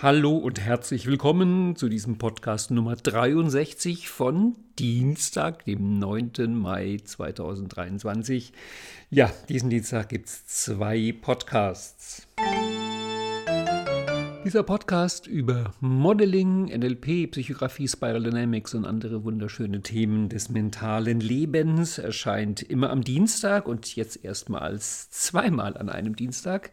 Hallo und herzlich willkommen zu diesem Podcast Nummer 63 von Dienstag, dem 9. Mai 2023. Ja, diesen Dienstag gibt es zwei Podcasts. Dieser Podcast über Modeling, NLP, Psychografie, Spiral Dynamics und andere wunderschöne Themen des mentalen Lebens erscheint immer am Dienstag und jetzt erstmals zweimal an einem Dienstag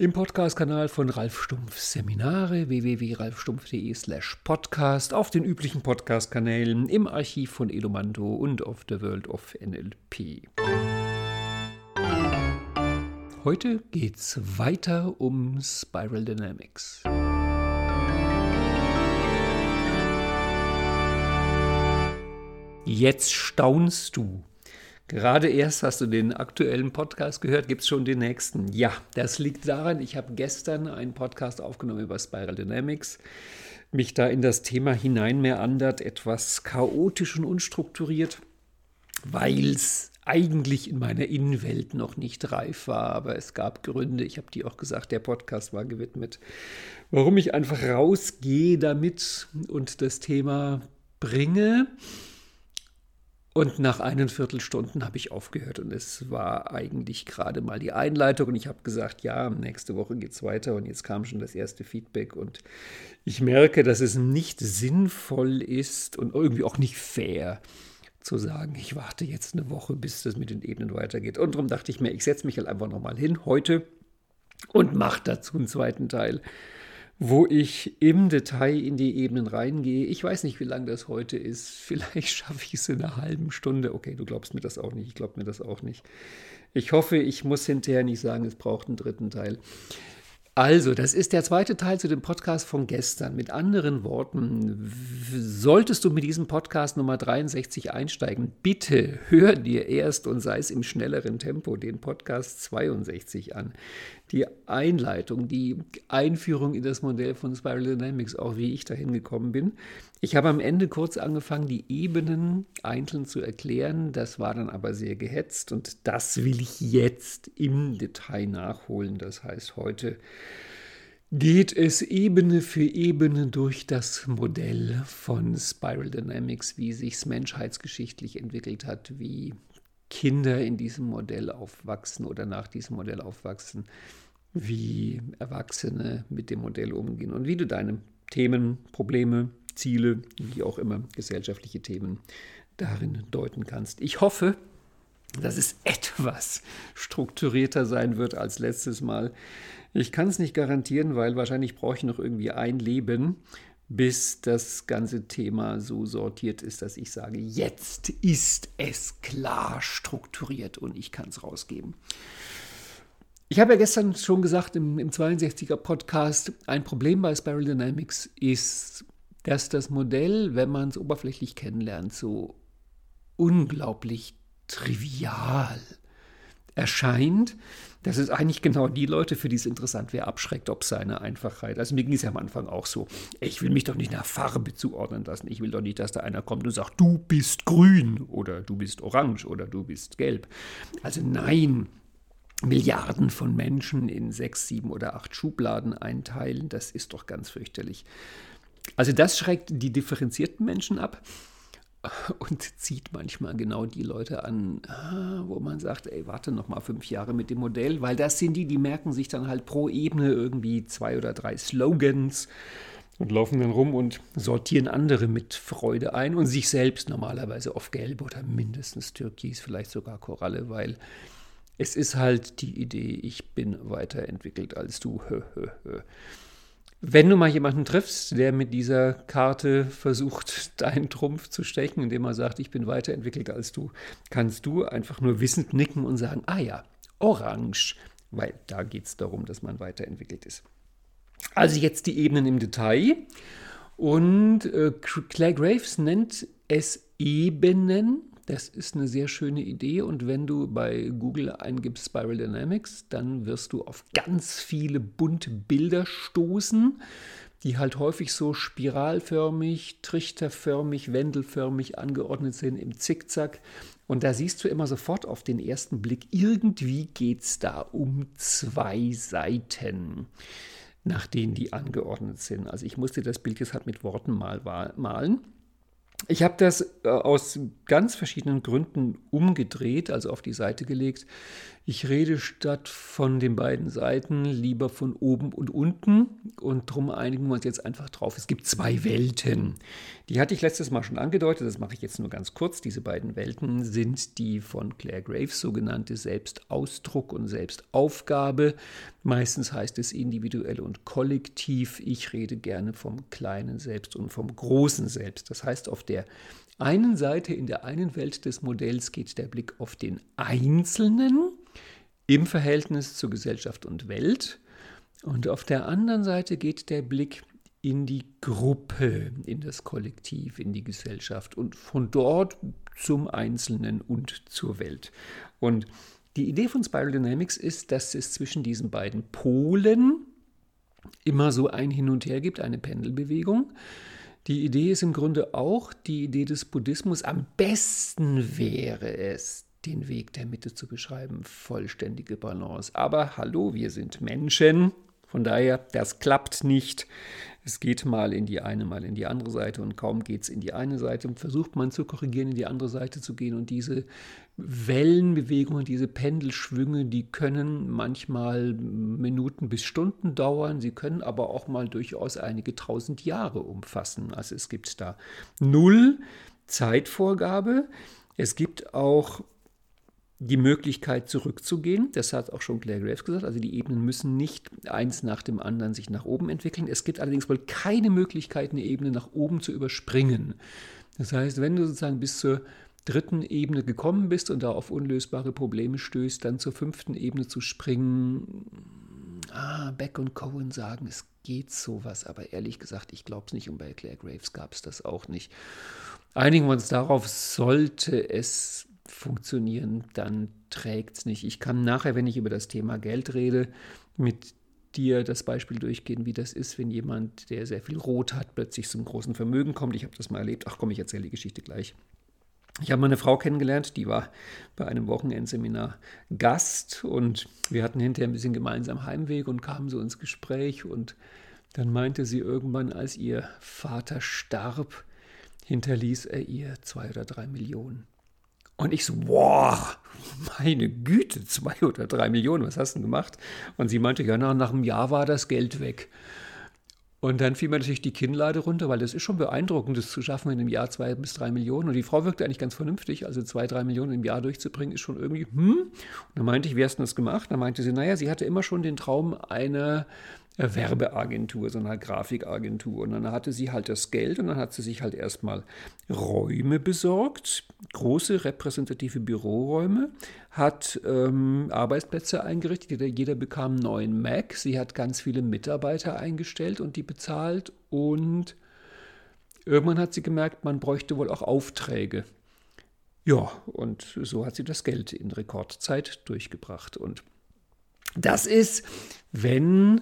im Podcast-Kanal von Ralf Stumpf Seminare www.ralfstumpf.de slash podcast, auf den üblichen Podcast-Kanälen, im Archiv von Edomando und auf der World of NLP. Heute geht's weiter um Spiral Dynamics. Jetzt staunst du. Gerade erst hast du den aktuellen Podcast gehört, gibt es schon den nächsten. Ja, das liegt daran, ich habe gestern einen Podcast aufgenommen über Spiral Dynamics, mich da in das Thema hinein meandert, etwas chaotisch und unstrukturiert, weil es eigentlich in meiner Innenwelt noch nicht reif war, aber es gab Gründe, ich habe die auch gesagt, der Podcast war gewidmet, warum ich einfach rausgehe damit und das Thema bringe. Und nach einen Viertelstunden habe ich aufgehört und es war eigentlich gerade mal die Einleitung und ich habe gesagt, ja, nächste Woche geht es weiter und jetzt kam schon das erste Feedback und ich merke, dass es nicht sinnvoll ist und irgendwie auch nicht fair zu sagen, ich warte jetzt eine Woche, bis das mit den Ebenen weitergeht. Und darum dachte ich mir, ich setze mich halt einfach nochmal hin heute und mache dazu einen zweiten Teil wo ich im Detail in die Ebenen reingehe. Ich weiß nicht, wie lang das heute ist. Vielleicht schaffe ich es in einer halben Stunde. Okay, du glaubst mir das auch nicht. Ich glaube mir das auch nicht. Ich hoffe, ich muss hinterher nicht sagen, es braucht einen dritten Teil. Also, das ist der zweite Teil zu dem Podcast von gestern. Mit anderen Worten, solltest du mit diesem Podcast Nummer 63 einsteigen, bitte hör dir erst und sei es im schnelleren Tempo den Podcast 62 an die Einleitung, die Einführung in das Modell von Spiral Dynamics, auch wie ich dahin gekommen bin. Ich habe am Ende kurz angefangen, die Ebenen einzeln zu erklären. Das war dann aber sehr gehetzt und das will ich jetzt im Detail nachholen. Das heißt, heute geht es Ebene für Ebene durch das Modell von Spiral Dynamics, wie sich es menschheitsgeschichtlich entwickelt hat, wie Kinder in diesem Modell aufwachsen oder nach diesem Modell aufwachsen, wie Erwachsene mit dem Modell umgehen und wie du deine Themen, Probleme, Ziele, wie auch immer gesellschaftliche Themen darin deuten kannst. Ich hoffe, dass es etwas strukturierter sein wird als letztes Mal. Ich kann es nicht garantieren, weil wahrscheinlich brauche ich noch irgendwie ein Leben, bis das ganze Thema so sortiert ist, dass ich sage, jetzt ist es klar strukturiert und ich kann es rausgeben. Ich habe ja gestern schon gesagt im, im 62er Podcast, ein Problem bei Spiral Dynamics ist, dass das Modell, wenn man es oberflächlich kennenlernt, so unglaublich trivial erscheint. Das ist eigentlich genau die Leute, für die es interessant wäre, abschreckt, ob seine Einfachheit. Also mir ging es ja am Anfang auch so. Ich will mich doch nicht nach Farbe zuordnen lassen. Ich will doch nicht, dass da einer kommt und sagt, du bist grün oder du bist orange oder du bist gelb. Also nein, Milliarden von Menschen in sechs, sieben oder acht Schubladen einteilen, das ist doch ganz fürchterlich. Also das schreckt die differenzierten Menschen ab und zieht manchmal genau die Leute an, ah, wo man sagt, ey, warte noch mal fünf Jahre mit dem Modell, weil das sind die, die merken sich dann halt pro Ebene irgendwie zwei oder drei Slogans und laufen dann rum und sortieren andere mit Freude ein und sich selbst normalerweise auf Gelb oder mindestens Türkis, vielleicht sogar Koralle, weil es ist halt die Idee, ich bin weiterentwickelt als du. Wenn du mal jemanden triffst, der mit dieser Karte versucht, deinen Trumpf zu stechen, indem er sagt, ich bin weiterentwickelt als du, kannst du einfach nur wissend nicken und sagen, ah ja, orange, weil da geht es darum, dass man weiterentwickelt ist. Also jetzt die Ebenen im Detail. Und äh, Claire Graves nennt es Ebenen das ist eine sehr schöne Idee und wenn du bei Google eingibst Spiral Dynamics, dann wirst du auf ganz viele bunte Bilder stoßen, die halt häufig so spiralförmig, trichterförmig, wendelförmig angeordnet sind im Zickzack. Und da siehst du immer sofort auf den ersten Blick, irgendwie geht es da um zwei Seiten. nach denen die angeordnet sind. Also ich musste das Bild jetzt halt mit Worten mal malen. Ich habe das äh, aus ganz verschiedenen Gründen umgedreht, also auf die Seite gelegt. Ich rede statt von den beiden Seiten lieber von oben und unten und darum einigen wir uns jetzt einfach drauf. Es gibt zwei Welten. Die hatte ich letztes Mal schon angedeutet, das mache ich jetzt nur ganz kurz. Diese beiden Welten sind die von Claire Graves sogenannte Selbstausdruck und Selbstaufgabe. Meistens heißt es individuell und kollektiv. Ich rede gerne vom kleinen Selbst und vom großen Selbst. Das heißt, auf der einen Seite in der einen Welt des Modells geht der Blick auf den Einzelnen im Verhältnis zu Gesellschaft und Welt. Und auf der anderen Seite geht der Blick in die Gruppe, in das Kollektiv, in die Gesellschaft und von dort zum Einzelnen und zur Welt. Und die Idee von Spiral Dynamics ist, dass es zwischen diesen beiden Polen immer so ein Hin und Her gibt, eine Pendelbewegung. Die Idee ist im Grunde auch die Idee des Buddhismus. Am besten wäre es, den Weg der Mitte zu beschreiben, vollständige Balance. Aber hallo, wir sind Menschen, von daher, das klappt nicht. Es geht mal in die eine, mal in die andere Seite und kaum geht es in die eine Seite, versucht man zu korrigieren, in die andere Seite zu gehen. Und diese Wellenbewegungen, diese Pendelschwünge, die können manchmal Minuten bis Stunden dauern, sie können aber auch mal durchaus einige tausend Jahre umfassen. Also es gibt da null Zeitvorgabe. Es gibt auch die Möglichkeit zurückzugehen. Das hat auch schon Claire Graves gesagt. Also die Ebenen müssen nicht eins nach dem anderen sich nach oben entwickeln. Es gibt allerdings wohl keine Möglichkeit, eine Ebene nach oben zu überspringen. Das heißt, wenn du sozusagen bis zur dritten Ebene gekommen bist und da auf unlösbare Probleme stößt, dann zur fünften Ebene zu springen. Ah, Beck und Cohen sagen, es geht sowas, aber ehrlich gesagt, ich glaube es nicht und bei Claire Graves gab es das auch nicht. Einigen wir uns darauf, sollte es funktionieren, dann trägt es nicht. Ich kann nachher, wenn ich über das Thema Geld rede, mit dir das Beispiel durchgehen, wie das ist, wenn jemand, der sehr viel Rot hat, plötzlich zum großen Vermögen kommt. Ich habe das mal erlebt. Ach komm, ich erzähle die Geschichte gleich. Ich habe mal eine Frau kennengelernt, die war bei einem Wochenendseminar Gast und wir hatten hinterher ein bisschen gemeinsam Heimweg und kamen so ins Gespräch und dann meinte sie irgendwann, als ihr Vater starb, hinterließ er ihr zwei oder drei Millionen. Und ich so, boah, meine Güte, zwei oder drei Millionen, was hast du denn gemacht? Und sie meinte, ja, nach, nach einem Jahr war das Geld weg. Und dann fiel mir natürlich die Kinnlade runter, weil das ist schon beeindruckend, das zu schaffen, in einem Jahr zwei bis drei Millionen. Und die Frau wirkte eigentlich ganz vernünftig, also zwei, drei Millionen im Jahr durchzubringen, ist schon irgendwie, hm. Und dann meinte ich, wie hast du das gemacht? Dann meinte sie, naja, sie hatte immer schon den Traum, eine Werbeagentur, so eine Grafikagentur. Und dann hatte sie halt das Geld und dann hat sie sich halt erstmal Räume besorgt, große repräsentative Büroräume, hat ähm, Arbeitsplätze eingerichtet, jeder, jeder bekam einen neuen Mac, sie hat ganz viele Mitarbeiter eingestellt und die bezahlt und irgendwann hat sie gemerkt, man bräuchte wohl auch Aufträge. Ja, und so hat sie das Geld in Rekordzeit durchgebracht. Und das ist, wenn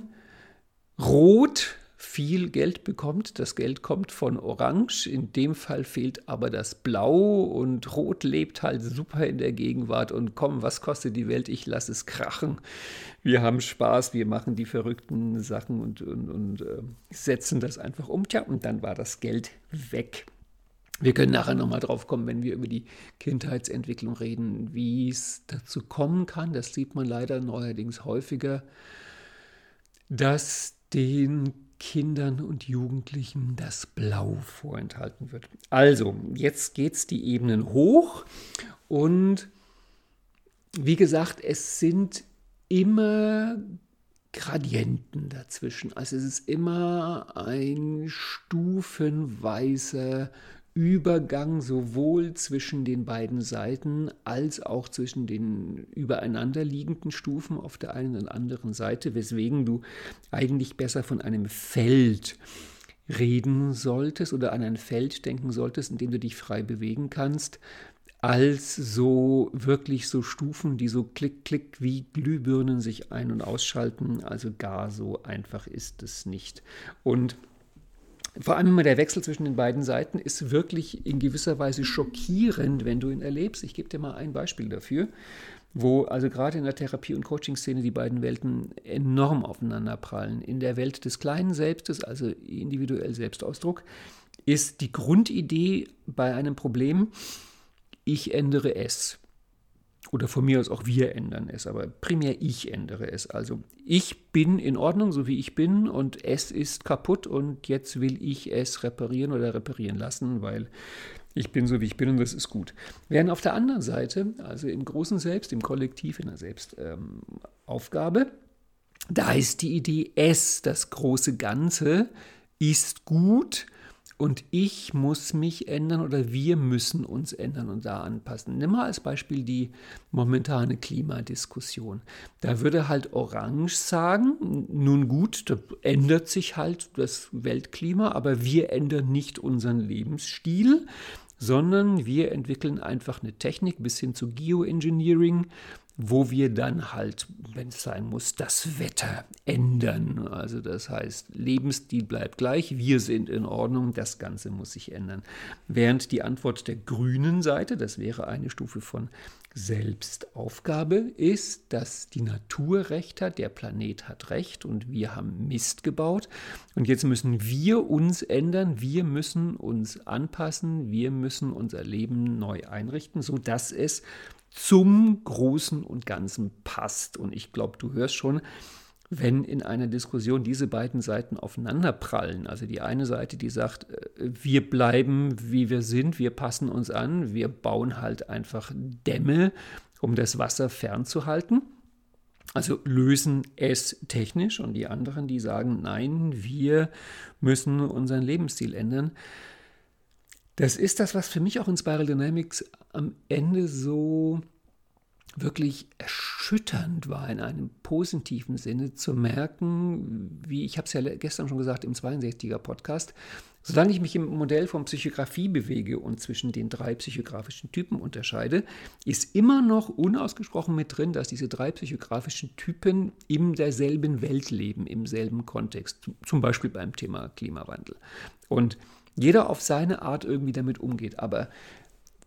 Rot viel Geld bekommt. Das Geld kommt von Orange. In dem Fall fehlt aber das Blau und Rot lebt halt super in der Gegenwart. Und komm, was kostet die Welt? Ich lasse es krachen. Wir haben Spaß, wir machen die verrückten Sachen und, und, und äh, setzen das einfach um. Tja, und dann war das Geld weg. Wir können nachher nochmal drauf kommen, wenn wir über die Kindheitsentwicklung reden, wie es dazu kommen kann. Das sieht man leider neuerdings häufiger, dass den Kindern und Jugendlichen das Blau vorenthalten wird. Also, jetzt geht es die Ebenen hoch und wie gesagt, es sind immer Gradienten dazwischen. Also es ist immer ein stufenweiser Übergang sowohl zwischen den beiden Seiten als auch zwischen den übereinander liegenden Stufen auf der einen und anderen Seite, weswegen du eigentlich besser von einem Feld reden solltest oder an ein Feld denken solltest, in dem du dich frei bewegen kannst, als so wirklich so Stufen, die so klick, klick wie Glühbirnen sich ein- und ausschalten. Also gar so einfach ist es nicht. Und Vor allem immer der Wechsel zwischen den beiden Seiten ist wirklich in gewisser Weise schockierend, wenn du ihn erlebst. Ich gebe dir mal ein Beispiel dafür, wo also gerade in der Therapie- und Coaching-Szene die beiden Welten enorm aufeinanderprallen. In der Welt des kleinen Selbstes, also individuell Selbstausdruck, ist die Grundidee bei einem Problem, ich ändere es. Oder von mir aus auch wir ändern es, aber primär ich ändere es. Also ich bin in Ordnung, so wie ich bin, und es ist kaputt und jetzt will ich es reparieren oder reparieren lassen, weil ich bin so, wie ich bin und das ist gut. Während auf der anderen Seite, also im großen Selbst, im Kollektiv, in der Selbstaufgabe, ähm, da ist die Idee, es, das große Ganze, ist gut und ich muss mich ändern oder wir müssen uns ändern und da anpassen. Nimm mal als Beispiel die momentane Klimadiskussion. Da würde halt Orange sagen, nun gut, da ändert sich halt das Weltklima, aber wir ändern nicht unseren Lebensstil sondern wir entwickeln einfach eine Technik bis hin zu Geoengineering, wo wir dann halt, wenn es sein muss, das Wetter ändern. Also das heißt, Lebensstil bleibt gleich, wir sind in Ordnung, das Ganze muss sich ändern. Während die Antwort der grünen Seite, das wäre eine Stufe von Selbstaufgabe, ist, dass die Natur recht hat, der Planet hat recht und wir haben Mist gebaut. Und jetzt müssen wir uns ändern, wir müssen uns anpassen, wir müssen unser Leben neu einrichten, sodass es zum Großen und Ganzen passt. Und ich glaube, du hörst schon, wenn in einer Diskussion diese beiden Seiten aufeinanderprallen, also die eine Seite, die sagt, äh, wir bleiben wie wir sind, wir passen uns an, wir bauen halt einfach Dämme, um das Wasser fernzuhalten, also lösen es technisch und die anderen, die sagen, nein, wir müssen unseren Lebensstil ändern. Das ist das, was für mich auch in Spiral Dynamics am Ende so wirklich erschütternd war in einem positiven Sinne zu merken, wie ich habe es ja gestern schon gesagt im 62er Podcast, solange ich mich im Modell von Psychografie bewege und zwischen den drei psychografischen Typen unterscheide, ist immer noch unausgesprochen mit drin, dass diese drei psychografischen Typen in derselben Welt leben, im selben Kontext, zum Beispiel beim Thema Klimawandel. Und jeder auf seine Art irgendwie damit umgeht. Aber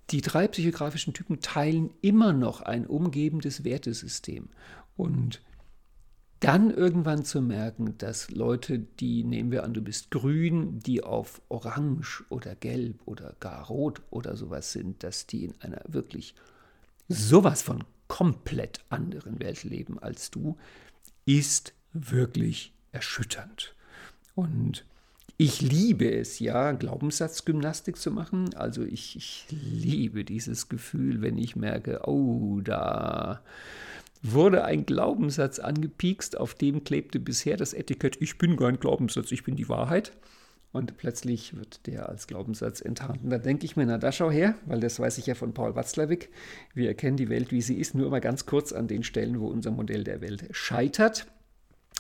die drei psychografischen Typen teilen immer noch ein umgebendes Wertesystem. Und dann irgendwann zu merken, dass Leute, die, nehmen wir an, du bist grün, die auf orange oder gelb oder gar rot oder sowas sind, dass die in einer wirklich sowas von komplett anderen Welt leben als du, ist wirklich erschütternd. Und ich liebe es ja, Glaubenssatzgymnastik zu machen. Also ich, ich liebe dieses Gefühl, wenn ich merke, oh, da wurde ein Glaubenssatz angepiekst, auf dem klebte bisher das Etikett, ich bin kein Glaubenssatz, ich bin die Wahrheit. Und plötzlich wird der als Glaubenssatz enttarnt. Da denke ich mir, na da schau her, weil das weiß ich ja von Paul Watzlawick. Wir erkennen die Welt, wie sie ist, nur immer ganz kurz an den Stellen, wo unser Modell der Welt scheitert.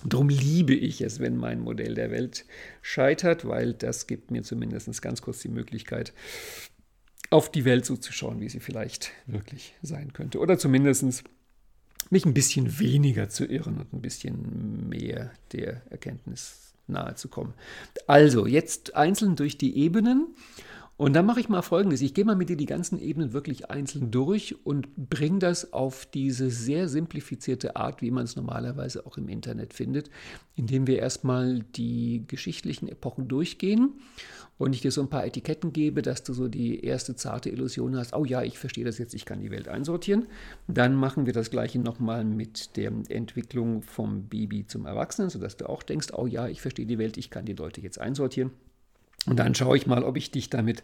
Darum liebe ich es, wenn mein Modell der Welt scheitert, weil das gibt mir zumindest ganz kurz die Möglichkeit, auf die Welt so zu schauen, wie sie vielleicht wirklich sein könnte. Oder zumindest mich ein bisschen weniger zu irren und ein bisschen mehr der Erkenntnis nahe zu kommen. Also, jetzt einzeln durch die Ebenen. Und dann mache ich mal Folgendes. Ich gehe mal mit dir die ganzen Ebenen wirklich einzeln durch und bringe das auf diese sehr simplifizierte Art, wie man es normalerweise auch im Internet findet, indem wir erstmal die geschichtlichen Epochen durchgehen und ich dir so ein paar Etiketten gebe, dass du so die erste zarte Illusion hast, oh ja, ich verstehe das jetzt, ich kann die Welt einsortieren. Dann machen wir das gleiche nochmal mit der Entwicklung vom Baby zum Erwachsenen, sodass du auch denkst, oh ja, ich verstehe die Welt, ich kann die Leute jetzt einsortieren. Und dann schaue ich mal, ob ich dich damit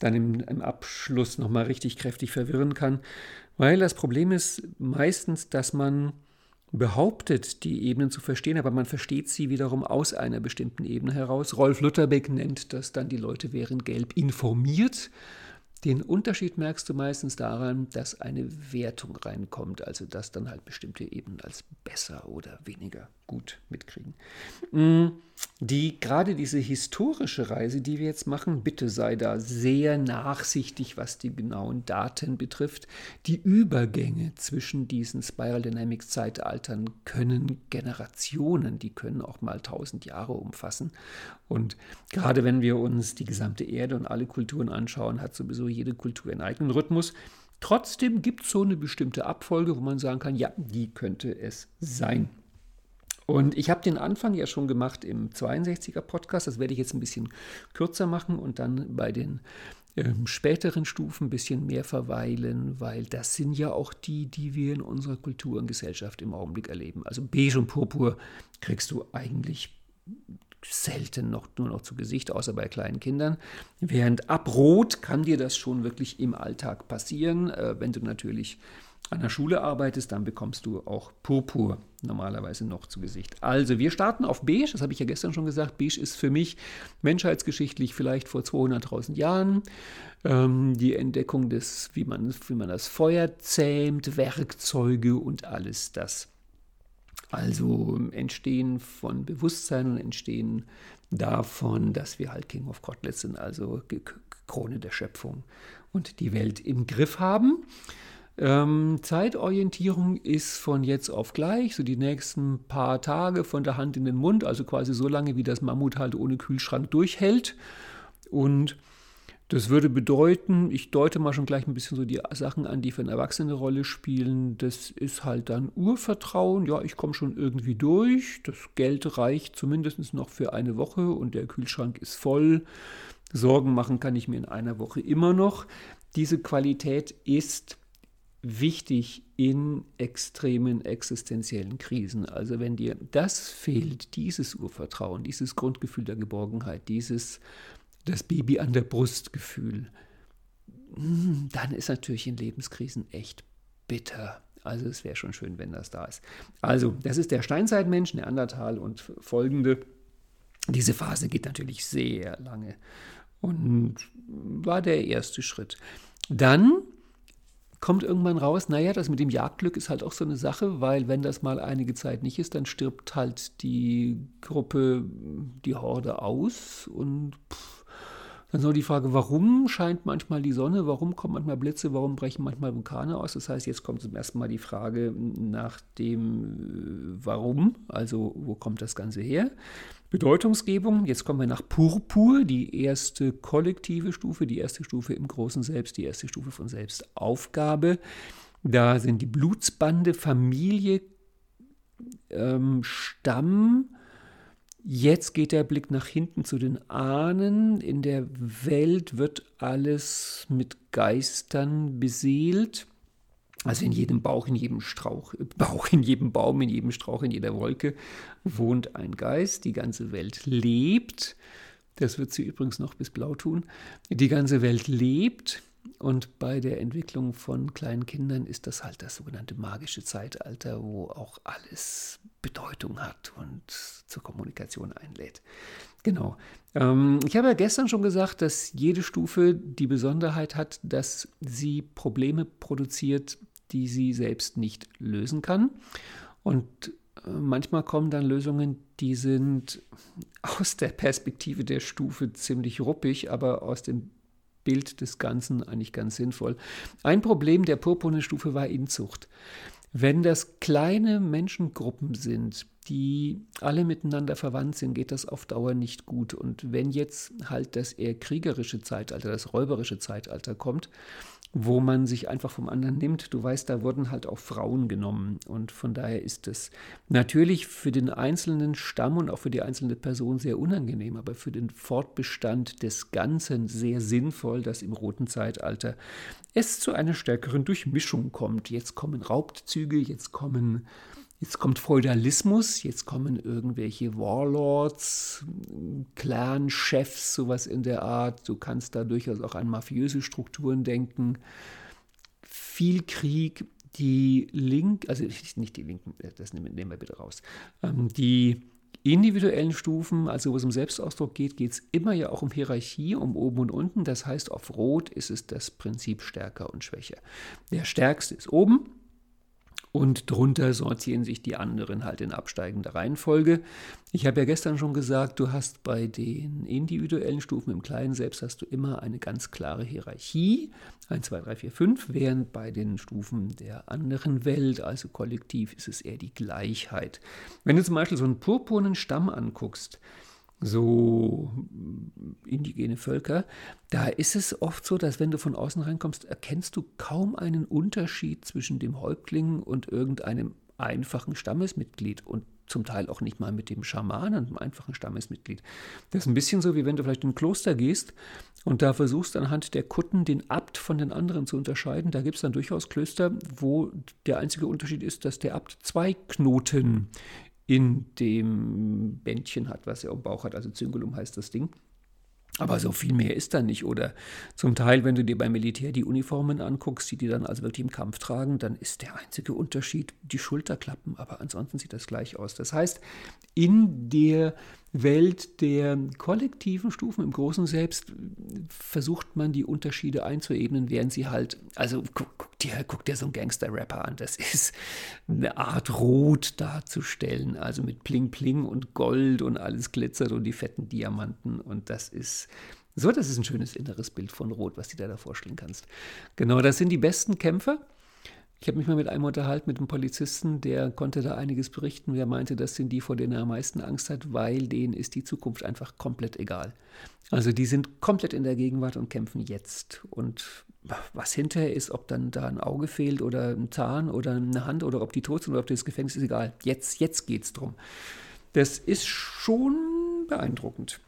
dann im, im Abschluss nochmal richtig kräftig verwirren kann. Weil das Problem ist meistens, dass man behauptet, die Ebenen zu verstehen, aber man versteht sie wiederum aus einer bestimmten Ebene heraus. Rolf Lutherbeck nennt das dann, die Leute wären gelb informiert. Den Unterschied merkst du meistens daran, dass eine Wertung reinkommt, also dass dann halt bestimmte Ebenen als besser oder weniger gut mitkriegen. Mm, die gerade diese historische Reise, die wir jetzt machen, bitte sei da sehr nachsichtig, was die genauen Daten betrifft. Die Übergänge zwischen diesen Spiral Dynamics Zeitaltern können Generationen, die können auch mal tausend Jahre umfassen. Und gerade wenn wir uns die gesamte Erde und alle Kulturen anschauen, hat sowieso jede Kultur einen eigenen Rhythmus. Trotzdem gibt es so eine bestimmte Abfolge, wo man sagen kann, ja, die könnte es sein. Und ich habe den Anfang ja schon gemacht im 62er Podcast. Das werde ich jetzt ein bisschen kürzer machen und dann bei den ähm, späteren Stufen ein bisschen mehr verweilen, weil das sind ja auch die, die wir in unserer Kultur und Gesellschaft im Augenblick erleben. Also Beige und Purpur kriegst du eigentlich selten noch nur noch zu Gesicht, außer bei kleinen Kindern. Während ab Rot kann dir das schon wirklich im Alltag passieren, äh, wenn du natürlich an der Schule arbeitest, dann bekommst du auch Purpur normalerweise noch zu Gesicht. Also wir starten auf Beige, das habe ich ja gestern schon gesagt. Beige ist für mich menschheitsgeschichtlich vielleicht vor 200.000 Jahren ähm, die Entdeckung des, wie man, wie man das Feuer zähmt, Werkzeuge und alles das. Also Entstehen von Bewusstsein und Entstehen davon, dass wir halt King of Kotlets sind, also Krone der Schöpfung und die Welt im Griff haben. Ähm, Zeitorientierung ist von jetzt auf gleich, so die nächsten paar Tage von der Hand in den Mund, also quasi so lange, wie das Mammut halt ohne Kühlschrank durchhält. Und das würde bedeuten, ich deute mal schon gleich ein bisschen so die Sachen an, die für eine Erwachsene Rolle spielen. Das ist halt dann Urvertrauen. Ja, ich komme schon irgendwie durch. Das Geld reicht zumindest noch für eine Woche und der Kühlschrank ist voll. Sorgen machen kann ich mir in einer Woche immer noch. Diese Qualität ist wichtig in extremen existenziellen Krisen. Also wenn dir das fehlt, dieses Urvertrauen, dieses Grundgefühl der Geborgenheit, dieses das Baby an der Brust Gefühl, hm, dann ist natürlich in Lebenskrisen echt bitter. Also es wäre schon schön, wenn das da ist. Also das ist der Steinzeitmensch, Neandertal und folgende. Diese Phase geht natürlich sehr lange und war der erste Schritt. Dann kommt irgendwann raus, naja, das mit dem Jagdglück ist halt auch so eine Sache, weil wenn das mal einige Zeit nicht ist, dann stirbt halt die Gruppe, die Horde aus und pff, dann noch die Frage, warum scheint manchmal die Sonne, warum kommen manchmal Blitze, warum brechen manchmal Vulkane aus? Das heißt, jetzt kommt zum ersten Mal die Frage nach dem äh, Warum, also wo kommt das Ganze her? Bedeutungsgebung, jetzt kommen wir nach Purpur, die erste kollektive Stufe, die erste Stufe im großen Selbst, die erste Stufe von Selbstaufgabe. Da sind die Blutsbande, Familie, ähm, Stamm, Jetzt geht der Blick nach hinten zu den Ahnen. In der Welt wird alles mit Geistern beseelt. Also in jedem Bauch, in jedem Strauch, Bauch, in jedem Baum, in jedem Strauch, in jeder Wolke wohnt ein Geist. Die ganze Welt lebt. Das wird sie übrigens noch bis blau tun. Die ganze Welt lebt. Und bei der Entwicklung von kleinen Kindern ist das halt das sogenannte magische Zeitalter, wo auch alles Bedeutung hat und zur Kommunikation einlädt. Genau. Ähm, ich habe ja gestern schon gesagt, dass jede Stufe die Besonderheit hat, dass sie Probleme produziert, die sie selbst nicht lösen kann. Und äh, manchmal kommen dann Lösungen, die sind aus der Perspektive der Stufe ziemlich ruppig, aber aus dem Bild des Ganzen eigentlich ganz sinnvoll. Ein Problem der purpurnen Stufe war Inzucht. Wenn das kleine Menschengruppen sind, die alle miteinander verwandt sind, geht das auf Dauer nicht gut. Und wenn jetzt halt das eher kriegerische Zeitalter, das räuberische Zeitalter kommt, wo man sich einfach vom anderen nimmt. Du weißt, da wurden halt auch Frauen genommen. Und von daher ist es natürlich für den einzelnen Stamm und auch für die einzelne Person sehr unangenehm, aber für den Fortbestand des Ganzen sehr sinnvoll, dass im roten Zeitalter es zu einer stärkeren Durchmischung kommt. Jetzt kommen Raubzüge, jetzt kommen Jetzt kommt Feudalismus, jetzt kommen irgendwelche Warlords, Clan-Chefs, sowas in der Art. Du kannst da durchaus auch an mafiöse Strukturen denken. Viel Krieg, die Link, also nicht die Linken, das nehmen wir bitte raus. Ähm, die individuellen Stufen, also wo es um Selbstausdruck geht, geht es immer ja auch um Hierarchie, um oben und unten. Das heißt, auf Rot ist es das Prinzip stärker und schwächer. Der Stärkste ist oben, und drunter sortieren sich die anderen halt in absteigender Reihenfolge. Ich habe ja gestern schon gesagt, du hast bei den individuellen Stufen im kleinen Selbst hast du immer eine ganz klare Hierarchie, 1, 2, 3, 4, 5, während bei den Stufen der anderen Welt, also kollektiv, ist es eher die Gleichheit. Wenn du zum Beispiel so einen purpurnen Stamm anguckst, so indigene Völker, da ist es oft so, dass wenn du von außen reinkommst, erkennst du kaum einen Unterschied zwischen dem Häuptling und irgendeinem einfachen Stammesmitglied und zum Teil auch nicht mal mit dem Schamanen, einem einfachen Stammesmitglied. Das ist ein bisschen so, wie wenn du vielleicht in ein Kloster gehst und da versuchst anhand der Kutten den Abt von den anderen zu unterscheiden. Da gibt es dann durchaus Klöster, wo der einzige Unterschied ist, dass der Abt zwei Knoten in dem Bändchen hat, was er am Bauch hat. Also Zingulum heißt das Ding. Aber so viel mehr ist da nicht. Oder zum Teil, wenn du dir beim Militär die Uniformen anguckst, die die dann also wirklich im Kampf tragen, dann ist der einzige Unterschied die Schulterklappen. Aber ansonsten sieht das gleich aus. Das heißt, in der Welt der kollektiven Stufen im großen Selbst versucht man die Unterschiede einzuebnen, während sie halt, also guck, guck dir, guck dir so einen Gangster-Rapper an, das ist eine Art Rot darzustellen, also mit Pling Pling und Gold und alles glitzert und die fetten Diamanten. Und das ist so, das ist ein schönes inneres Bild von Rot, was du dir da vorstellen kannst. Genau, das sind die besten Kämpfer ich habe mich mal mit einem unterhalten, mit einem Polizisten, der konnte da einiges berichten. Der meinte, das sind die, vor denen er am meisten Angst hat, weil denen ist die Zukunft einfach komplett egal. Also die sind komplett in der Gegenwart und kämpfen jetzt. Und was hinterher ist, ob dann da ein Auge fehlt oder ein Zahn oder eine Hand oder ob die tot sind oder ob das Gefängnis ist, egal. Jetzt, jetzt geht es drum. Das ist schon beeindruckend.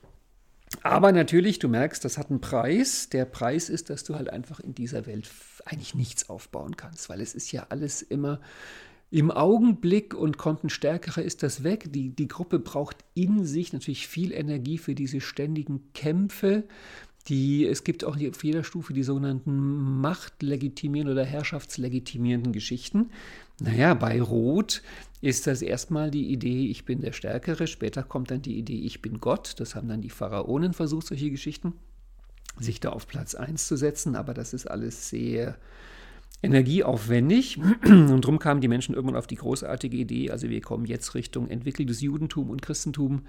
Aber natürlich, du merkst, das hat einen Preis. Der Preis ist, dass du halt einfach in dieser Welt eigentlich nichts aufbauen kannst, weil es ist ja alles immer im Augenblick und kommt ein stärkerer, ist das weg. Die, die Gruppe braucht in sich natürlich viel Energie für diese ständigen Kämpfe. Die, es gibt auch auf jeder Stufe die sogenannten machtlegitimierenden oder herrschaftslegitimierenden Geschichten. Naja, bei Rot ist das erstmal die Idee, ich bin der Stärkere. Später kommt dann die Idee, ich bin Gott. Das haben dann die Pharaonen versucht, solche Geschichten, sich da auf Platz 1 zu setzen. Aber das ist alles sehr energieaufwendig. Und darum kamen die Menschen irgendwann auf die großartige Idee, also wir kommen jetzt Richtung entwickeltes Judentum und Christentum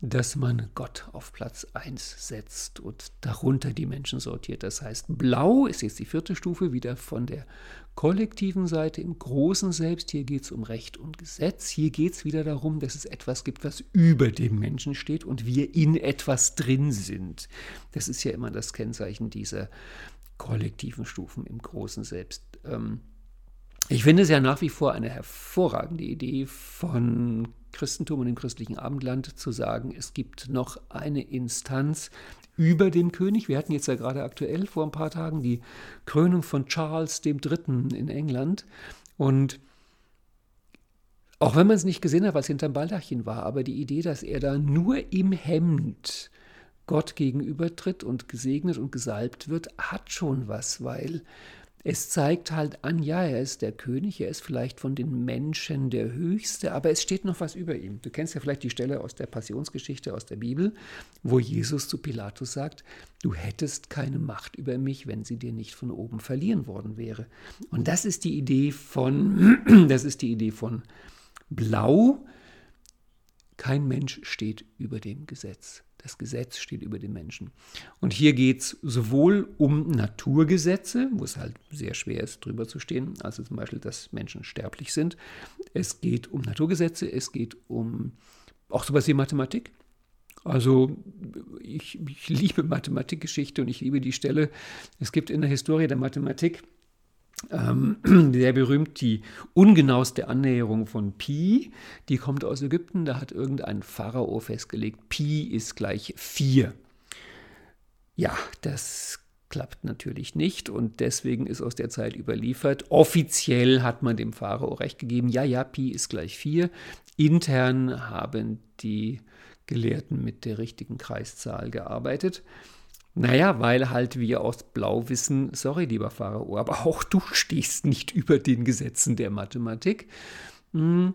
dass man Gott auf Platz 1 setzt und darunter die Menschen sortiert. Das heißt, blau ist jetzt die vierte Stufe, wieder von der kollektiven Seite im großen Selbst. Hier geht es um Recht und Gesetz. Hier geht es wieder darum, dass es etwas gibt, was über dem Menschen steht und wir in etwas drin sind. Das ist ja immer das Kennzeichen dieser kollektiven Stufen im großen Selbst. Ähm, ich finde es ja nach wie vor eine hervorragende Idee von Christentum und dem christlichen Abendland zu sagen, es gibt noch eine Instanz über dem König. Wir hatten jetzt ja gerade aktuell vor ein paar Tagen die Krönung von Charles III. in England. Und auch wenn man es nicht gesehen hat, es hinterm Baldachin war, aber die Idee, dass er da nur im Hemd Gott gegenübertritt und gesegnet und gesalbt wird, hat schon was, weil es zeigt halt an, ja, er ist der König, er ist vielleicht von den Menschen der Höchste, aber es steht noch was über ihm. Du kennst ja vielleicht die Stelle aus der Passionsgeschichte aus der Bibel, wo Jesus zu Pilatus sagt, du hättest keine Macht über mich, wenn sie dir nicht von oben verliehen worden wäre. Und das ist die Idee von, das ist die Idee von Blau. Kein Mensch steht über dem Gesetz. Das Gesetz steht über den Menschen. Und hier geht es sowohl um Naturgesetze, wo es halt sehr schwer ist, drüber zu stehen, also zum Beispiel, dass Menschen sterblich sind. Es geht um Naturgesetze, es geht um auch sowas wie Mathematik. Also ich, ich liebe Mathematikgeschichte und ich liebe die Stelle. Es gibt in der Historie der Mathematik ähm, sehr berühmt die ungenaueste Annäherung von Pi. Die kommt aus Ägypten. Da hat irgendein Pharao festgelegt, Pi ist gleich 4. Ja, das klappt natürlich nicht und deswegen ist aus der Zeit überliefert. Offiziell hat man dem Pharao recht gegeben, ja, ja, Pi ist gleich 4. Intern haben die Gelehrten mit der richtigen Kreiszahl gearbeitet. Naja, weil halt wir aus Blau wissen, sorry, lieber Pharao, aber auch du stehst nicht über den Gesetzen der Mathematik. Hm.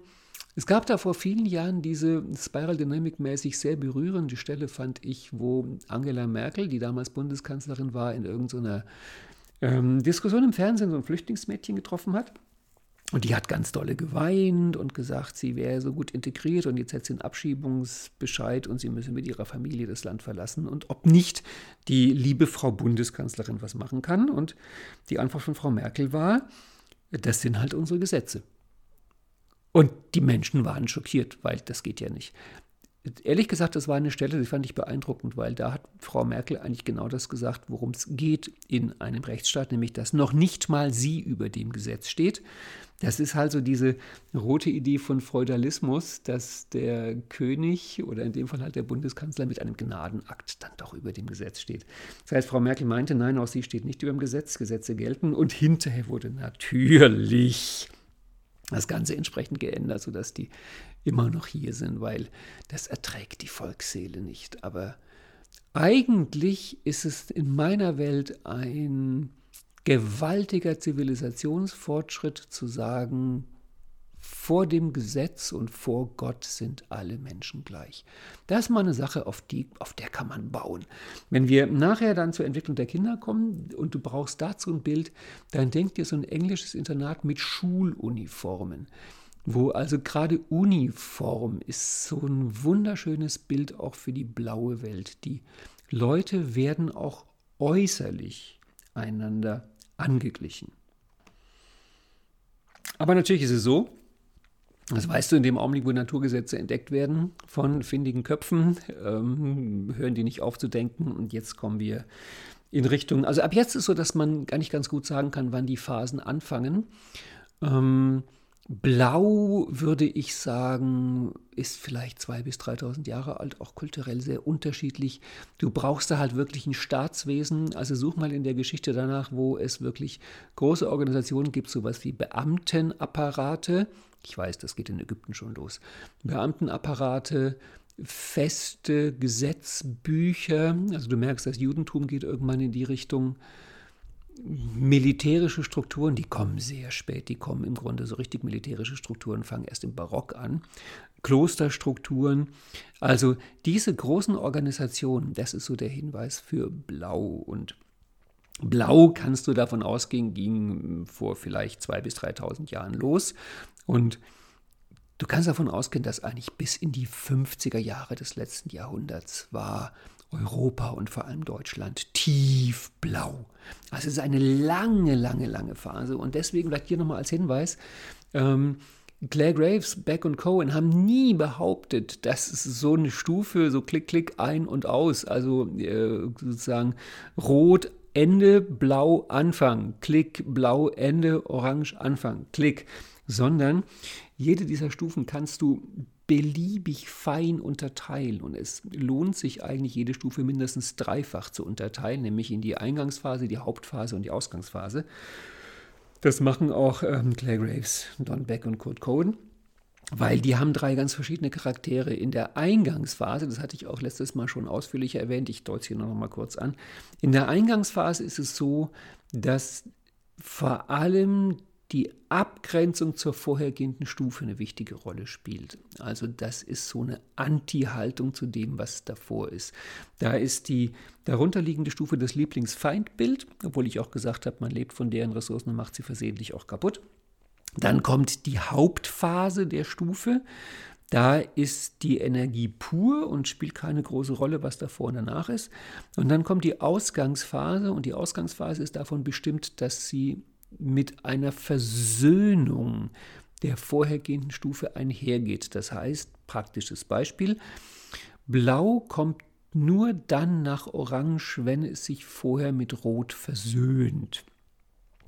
Es gab da vor vielen Jahren diese Spiral Dynamic mäßig sehr berührende Stelle, fand ich, wo Angela Merkel, die damals Bundeskanzlerin war, in irgendeiner ähm, Diskussion im Fernsehen so ein Flüchtlingsmädchen getroffen hat. Und die hat ganz dolle geweint und gesagt, sie wäre so gut integriert und jetzt hätte sie einen Abschiebungsbescheid und sie müsse mit ihrer Familie das Land verlassen und ob nicht die liebe Frau Bundeskanzlerin was machen kann. Und die Antwort von Frau Merkel war, das sind halt unsere Gesetze. Und die Menschen waren schockiert, weil das geht ja nicht. Ehrlich gesagt, das war eine Stelle, die fand ich beeindruckend, weil da hat Frau Merkel eigentlich genau das gesagt, worum es geht in einem Rechtsstaat, nämlich dass noch nicht mal sie über dem Gesetz steht. Das ist halt so diese rote Idee von Feudalismus, dass der König oder in dem Fall halt der Bundeskanzler mit einem Gnadenakt dann doch über dem Gesetz steht. Das heißt, Frau Merkel meinte, nein, auch sie steht nicht über dem Gesetz, Gesetze gelten und hinterher wurde natürlich das Ganze entsprechend geändert, sodass die immer noch hier sind, weil das erträgt die Volksseele nicht. Aber eigentlich ist es in meiner Welt ein gewaltiger Zivilisationsfortschritt zu sagen, vor dem Gesetz und vor Gott sind alle Menschen gleich. Das ist mal eine Sache, auf, die, auf der kann man bauen. Wenn wir nachher dann zur Entwicklung der Kinder kommen und du brauchst dazu ein Bild, dann denk dir so ein englisches Internat mit Schuluniformen wo also gerade Uniform ist so ein wunderschönes Bild auch für die blaue Welt. Die Leute werden auch äußerlich einander angeglichen. Aber natürlich ist es so, das weißt du, in dem Augenblick, wo Naturgesetze entdeckt werden von findigen Köpfen, ähm, hören die nicht auf zu denken. Und jetzt kommen wir in Richtung, also ab jetzt ist so, dass man gar nicht ganz gut sagen kann, wann die Phasen anfangen. Ähm, Blau, würde ich sagen, ist vielleicht 2.000 bis 3.000 Jahre alt, auch kulturell sehr unterschiedlich. Du brauchst da halt wirklich ein Staatswesen. Also such mal in der Geschichte danach, wo es wirklich große Organisationen gibt, sowas wie Beamtenapparate. Ich weiß, das geht in Ägypten schon los. Beamtenapparate, feste Gesetzbücher. Also du merkst, das Judentum geht irgendwann in die Richtung militärische Strukturen, die kommen sehr spät, die kommen im Grunde so richtig militärische Strukturen, fangen erst im Barock an. Klosterstrukturen, also diese großen Organisationen, das ist so der Hinweis für Blau und Blau kannst du davon ausgehen, ging vor vielleicht 2.000 bis 3.000 Jahren los und du kannst davon ausgehen, dass eigentlich bis in die 50er Jahre des letzten Jahrhunderts war Europa und vor allem Deutschland tiefblau. Also es ist eine lange, lange, lange Phase. Und deswegen vielleicht hier nochmal als Hinweis, ähm, Claire Graves, Beck und Cohen haben nie behauptet, dass es so eine Stufe, so klick, klick, ein und aus, also äh, sozusagen rot, Ende, blau, Anfang, klick, blau, Ende, orange, Anfang, klick, sondern jede dieser Stufen kannst du beliebig fein unterteilen und es lohnt sich eigentlich jede Stufe mindestens dreifach zu unterteilen, nämlich in die Eingangsphase, die Hauptphase und die Ausgangsphase. Das machen auch ähm, Claire Graves, Don Beck und Kurt Cohen, weil die haben drei ganz verschiedene Charaktere. In der Eingangsphase, das hatte ich auch letztes Mal schon ausführlicher erwähnt, ich deute es hier noch mal kurz an. In der Eingangsphase ist es so, dass vor allem die Abgrenzung zur vorhergehenden Stufe eine wichtige Rolle spielt. Also das ist so eine Anti-Haltung zu dem, was davor ist. Da ist die darunterliegende Stufe das Lieblingsfeindbild, obwohl ich auch gesagt habe, man lebt von deren Ressourcen und macht sie versehentlich auch kaputt. Dann kommt die Hauptphase der Stufe. Da ist die Energie pur und spielt keine große Rolle, was davor und danach ist. Und dann kommt die Ausgangsphase und die Ausgangsphase ist davon bestimmt, dass sie mit einer Versöhnung der vorhergehenden Stufe einhergeht. Das heißt, praktisches Beispiel, Blau kommt nur dann nach Orange, wenn es sich vorher mit Rot versöhnt.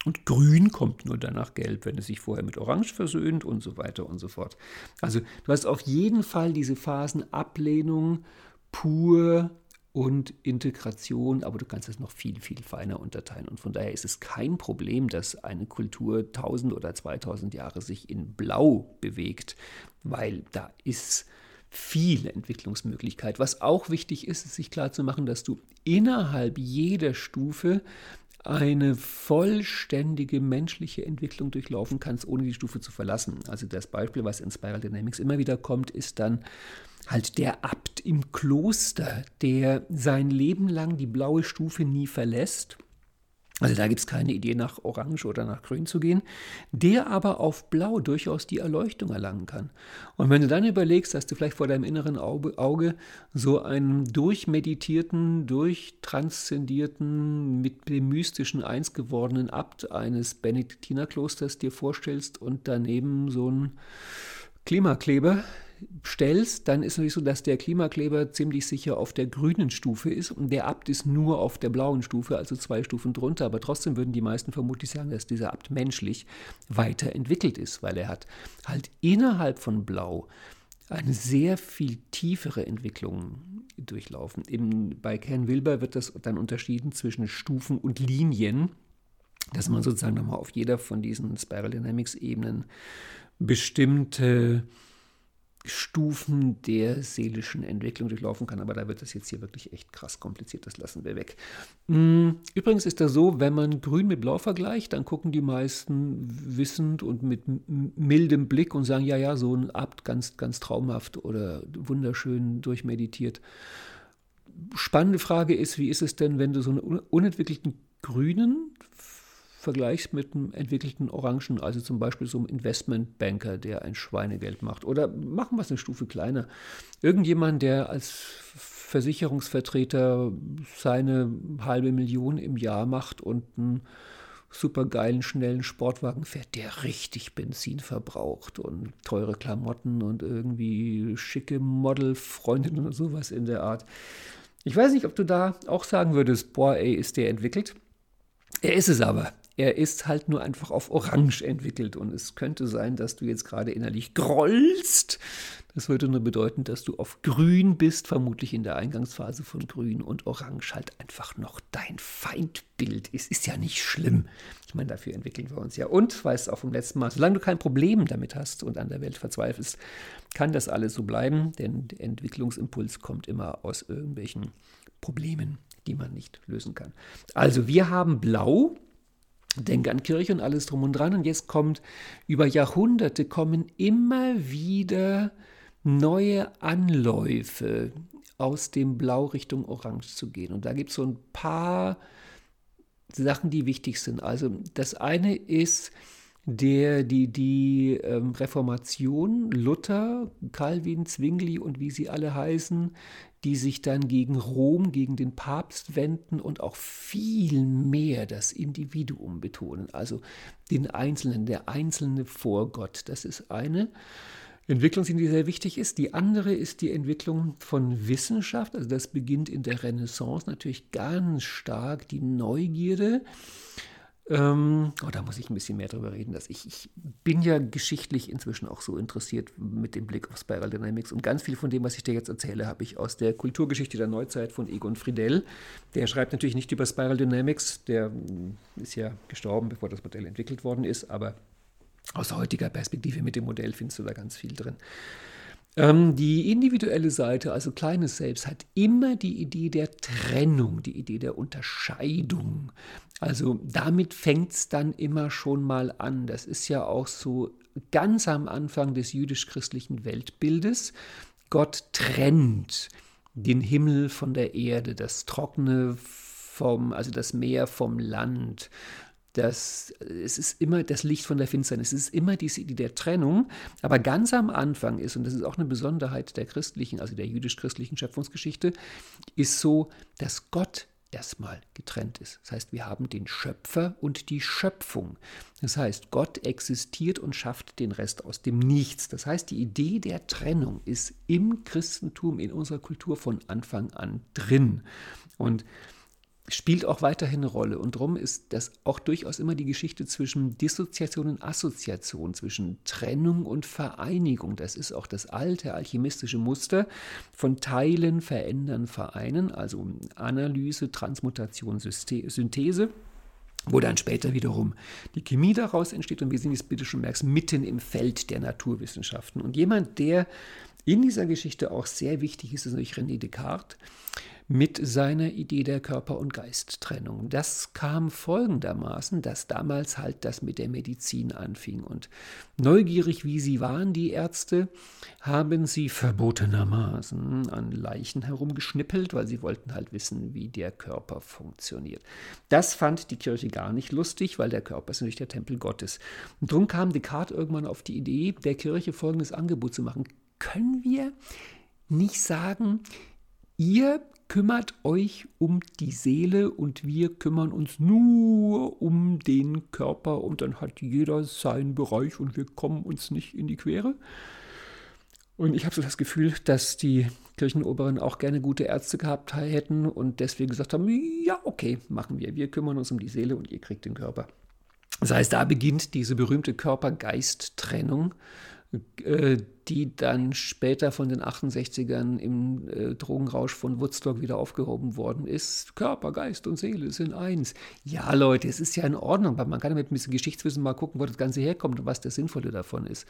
Und Grün kommt nur danach Gelb, wenn es sich vorher mit Orange versöhnt und so weiter und so fort. Also du hast auf jeden Fall diese Phasen Ablehnung, pur, und Integration, aber du kannst es noch viel, viel feiner unterteilen. Und von daher ist es kein Problem, dass eine Kultur 1000 oder 2000 Jahre sich in Blau bewegt, weil da ist viel Entwicklungsmöglichkeit. Was auch wichtig ist, ist sich klarzumachen, dass du innerhalb jeder Stufe eine vollständige menschliche Entwicklung durchlaufen kannst, ohne die Stufe zu verlassen. Also das Beispiel, was in Spiral Dynamics immer wieder kommt, ist dann halt der Abt im Kloster, der sein Leben lang die blaue Stufe nie verlässt, Also da gibt es keine Idee, nach Orange oder nach Grün zu gehen, der aber auf Blau durchaus die Erleuchtung erlangen kann. Und wenn du dann überlegst, dass du vielleicht vor deinem inneren Auge so einen durchmeditierten, durchtranszendierten, mit dem mystischen eins gewordenen Abt eines Benediktinerklosters dir vorstellst und daneben so einen Klimakleber, stellst, dann ist natürlich so, dass der Klimakleber ziemlich sicher auf der grünen Stufe ist und der Abt ist nur auf der blauen Stufe, also zwei Stufen drunter. Aber trotzdem würden die meisten vermutlich sagen, dass dieser Abt menschlich weiterentwickelt ist, weil er hat halt innerhalb von Blau eine sehr viel tiefere Entwicklung durchlaufen. Eben bei Ken Wilber wird das dann unterschieden zwischen Stufen und Linien, dass man sozusagen nochmal auf jeder von diesen Spiral Dynamics Ebenen bestimmte Stufen der seelischen Entwicklung durchlaufen kann. Aber da wird das jetzt hier wirklich echt krass kompliziert. Das lassen wir weg. Mm, übrigens ist das so, wenn man Grün mit Blau vergleicht, dann gucken die meisten wissend und mit mildem Blick und sagen, ja, ja, so ein Abt ganz, ganz traumhaft oder wunderschön durchmeditiert. Spannende Frage ist, wie ist es denn, wenn du so einen unentwickelten Grünen vergleichst mit einem entwickelten Orangen, also zum Beispiel so einem Investmentbanker, der ein Schweinegeld macht. Oder machen wir es eine Stufe kleiner. Irgendjemand, der als Versicherungsvertreter seine halbe Million im Jahr macht und einen supergeilen, schnellen Sportwagen fährt, der richtig Benzin verbraucht und teure Klamotten und irgendwie schicke Modelfreundinnen und sowas in der Art. Ich weiß nicht, ob du da auch sagen würdest, boah, ey, ist der entwickelt. Er ist es aber. Er ist halt nur einfach auf Orange entwickelt und es könnte sein, dass du jetzt gerade innerlich grollst. Das würde nur bedeuten, dass du auf Grün bist, vermutlich in der Eingangsphase von Grün und Orange halt einfach noch dein Feindbild ist. Ist ja nicht schlimm. Ich meine, dafür entwickeln wir uns ja. Und, weißt auch vom letzten Mal, solange du kein Problem damit hast und an der Welt verzweifelst, kann das alles so bleiben, denn der Entwicklungsimpuls kommt immer aus irgendwelchen Problemen, die man nicht lösen kann. Also, wir haben Blau Denk an Kirche und alles drum und dran. Und jetzt kommt, über Jahrhunderte kommen immer wieder neue Anläufe aus dem Blau Richtung Orange zu gehen. Und da gibt es so ein paar Sachen, die wichtig sind. Also das eine ist der, die, die ähm, Reformation, Luther, Calvin, Zwingli und wie sie alle heißen, die sich dann gegen Rom, gegen den Papst wenden und auch viel mehr das Individuum betonen, also den Einzelnen, der Einzelne vor Gott. Das ist eine Entwicklung, die sehr wichtig ist. Die andere ist die Entwicklung von Wissenschaft. Also das beginnt in der Renaissance natürlich ganz stark die Neugierde ähm, oh, da muss ich ein bisschen mehr drüber reden. Dass ich, ich bin ja geschichtlich inzwischen auch so interessiert mit dem Blick auf Spiral Dynamics. Und ganz viel von dem, was ich dir jetzt erzähle, habe ich aus der Kulturgeschichte der Neuzeit von Egon Friedel. Der schreibt natürlich nicht über Spiral Dynamics. Der mm, ist ja gestorben, bevor das Modell entwickelt worden ist. Aber aus heutiger Perspektive mit dem Modell findest du da ganz viel drin. Ähm, die individuelle Seite, also kleines Selbst, hat immer die Idee der Trennung, die Idee der Unterscheidung. Also damit fängt es dann immer schon mal an. Das ist ja auch so ganz am Anfang des jüdisch-christlichen Weltbildes. Gott trennt den Himmel von der Erde, das Trockene vom, also das Meer vom Land, das, es ist immer das Licht von der Finsternis, es ist immer diese Idee der Trennung, aber ganz am Anfang ist, und das ist auch eine Besonderheit der christlichen, also der jüdisch-christlichen Schöpfungsgeschichte, ist so, dass Gott erstmal getrennt ist. Das heißt, wir haben den Schöpfer und die Schöpfung. Das heißt, Gott existiert und schafft den Rest aus dem Nichts. Das heißt, die Idee der Trennung ist im Christentum, in unserer Kultur von Anfang an drin. Und spielt auch weiterhin eine Rolle. Und darum ist das auch durchaus immer die Geschichte zwischen Dissoziation und Assoziation, zwischen Trennung und Vereinigung. Das ist auch das alte alchemistische Muster von Teilen, Verändern, Vereinen, also Analyse, Transmutation, Synthese wo dann später wiederum die Chemie daraus entsteht. Und wir sind jetzt, bitte schon merkst, mitten im Feld der Naturwissenschaften. Und jemand, der in dieser Geschichte auch sehr wichtig ist, ist natürlich René Descartes, mit seiner Idee der Körper- und Geisttrennung. Das kam folgendermaßen, dass damals halt das mit der Medizin anfing. Und neugierig wie sie waren, die Ärzte, haben sie verbotenermaßen an Leichen herumgeschnippelt, weil sie wollten halt wissen, wie der Körper funktioniert. Das fand die Kirche gar nicht lustig, weil der Körper ist natürlich der Tempel Gottes. Und darum kam Descartes irgendwann auf die Idee, der Kirche folgendes Angebot zu machen. Können wir nicht sagen, ihr kümmert euch um die Seele und wir kümmern uns nur um den Körper und dann hat jeder seinen Bereich und wir kommen uns nicht in die Quere. Und ich habe so das Gefühl, dass die Kirchenoberen auch gerne gute Ärzte gehabt hätten und deswegen gesagt haben, ja, okay, machen wir. Wir kümmern uns um die Seele und ihr kriegt den Körper. Das heißt, da beginnt diese berühmte Körper-Geist-Trennung die dann später von den 68ern im äh, Drogenrausch von Woodstock wieder aufgehoben worden ist. Körper, Geist und Seele sind eins. Ja, Leute, es ist ja in Ordnung, weil man kann ja mit ein bisschen Geschichtswissen mal gucken, wo das Ganze herkommt und was der Sinnvolle davon ist.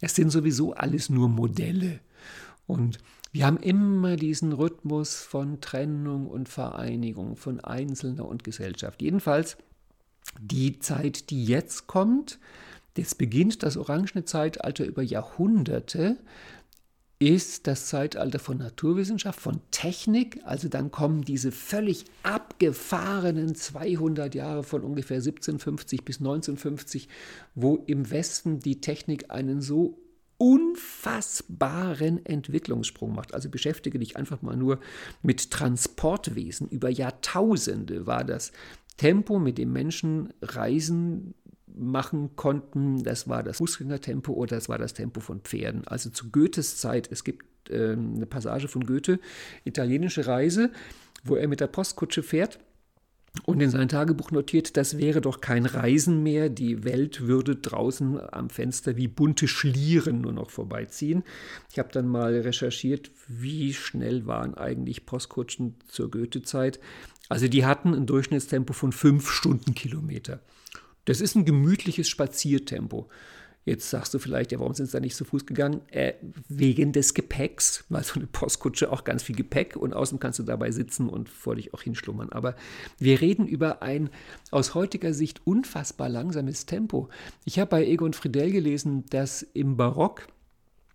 Es sind sowieso alles nur Modelle. Und wir haben immer diesen Rhythmus von Trennung und Vereinigung, von Einzelner und Gesellschaft. Jedenfalls die Zeit, die jetzt kommt, das beginnt das orangene Zeitalter über Jahrhunderte, ist das Zeitalter von Naturwissenschaft, von Technik. Also dann kommen diese völlig abgefahrenen 200 Jahre von ungefähr 1750 bis 1950, wo im Westen die Technik einen so unfassbaren Entwicklungssprung macht. Also beschäftige dich einfach mal nur mit Transportwesen. Über Jahrtausende war das Tempo, mit dem Menschen reisen machen konnten. Das war das Fußgängertempo oder das war das Tempo von Pferden. Also zu Goethes Zeit, es gibt äh, eine Passage von Goethe, italienische Reise, wo er mit der Postkutsche fährt und in sein Tagebuch notiert, das wäre doch kein Reisen mehr, die Welt würde draußen am Fenster wie bunte Schlieren nur noch vorbeiziehen. Ich habe dann mal recherchiert, wie schnell waren eigentlich Postkutschen zur Goethe-Zeit. Also die hatten ein Durchschnittstempo von fünf Stundenkilometer. Das ist ein gemütliches Spaziertempo. Jetzt sagst du vielleicht, ja, warum sind sie da nicht zu Fuß gegangen? Äh, wegen des Gepäcks, weil so eine Postkutsche auch ganz viel Gepäck und außen kannst du dabei sitzen und vor dich auch hinschlummern. Aber wir reden über ein aus heutiger Sicht unfassbar langsames Tempo. Ich habe bei Egon Friedel gelesen, dass im Barock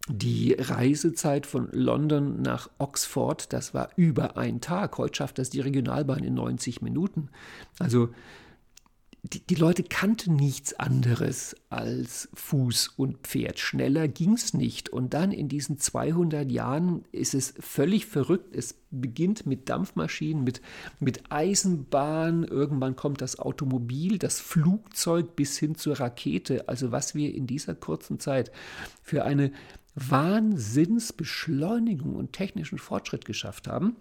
die Reisezeit von London nach Oxford, das war über ein Tag. Heute schafft das die Regionalbahn in 90 Minuten. Also die, die, Leute kannten nichts anderes als Fuß und Pferd. Schneller ging es nicht. Und dann in diesen 200 Jahren ist es völlig verrückt. Es beginnt mit Dampfmaschinen, mit, mit Eisenbahn. Irgendwann kommt das Automobil, das Flugzeug bis hin zur Rakete. Also was wir in dieser kurzen Zeit für eine Wahnsinnsbeschleunigung und technischen Fortschritt geschafft haben.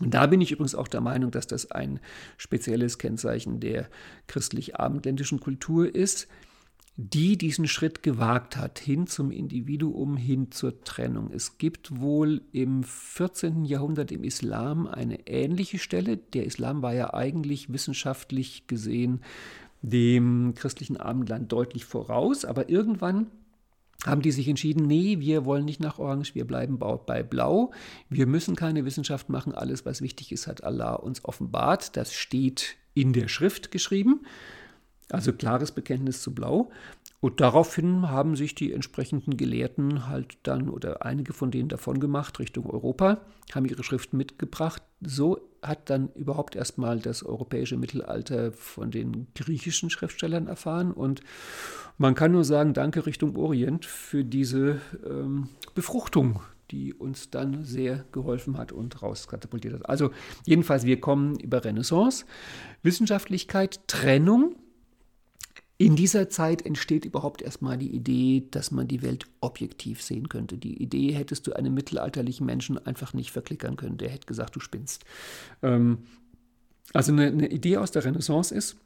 Und da bin ich übrigens auch der Meinung, dass das ein spezielles Kennzeichen der christlich-abendländischen Kultur ist, die diesen Schritt gewagt hat, hin zum Individuum, hin zur Trennung. Es gibt wohl im 14. Jahrhundert im Islam eine ähnliche Stelle. Der Islam war ja eigentlich wissenschaftlich gesehen dem christlichen Abendland deutlich voraus, aber irgendwann haben die sich entschieden, nee, wir wollen nicht nach Orange, wir bleiben bei Blau. Wir müssen keine Wissenschaft machen. Alles, was wichtig ist, hat Allah uns offenbart. Das steht in der Schrift geschrieben. Also klares Bekenntnis zu Blau. Und daraufhin haben sich die entsprechenden Gelehrten halt dann oder einige von denen davon gemacht Richtung Europa, haben ihre Schriften mitgebracht. So hat dann überhaupt erstmal das europäische Mittelalter von den griechischen Schriftstellern erfahren. Und man kann nur sagen, danke Richtung Orient für diese ähm, Befruchtung, die uns dann sehr geholfen hat und rauskatapultiert hat. Also jedenfalls, wir kommen über Renaissance, Wissenschaftlichkeit, Trennung in dieser Zeit entsteht überhaupt erstmal die Idee, dass man die Welt objektiv sehen könnte. Die Idee hättest du einem mittelalterlichen Menschen einfach nicht verklickern können. Der hätte gesagt, du spinnst. Ähm, also eine, eine Idee aus der Renaissance ist,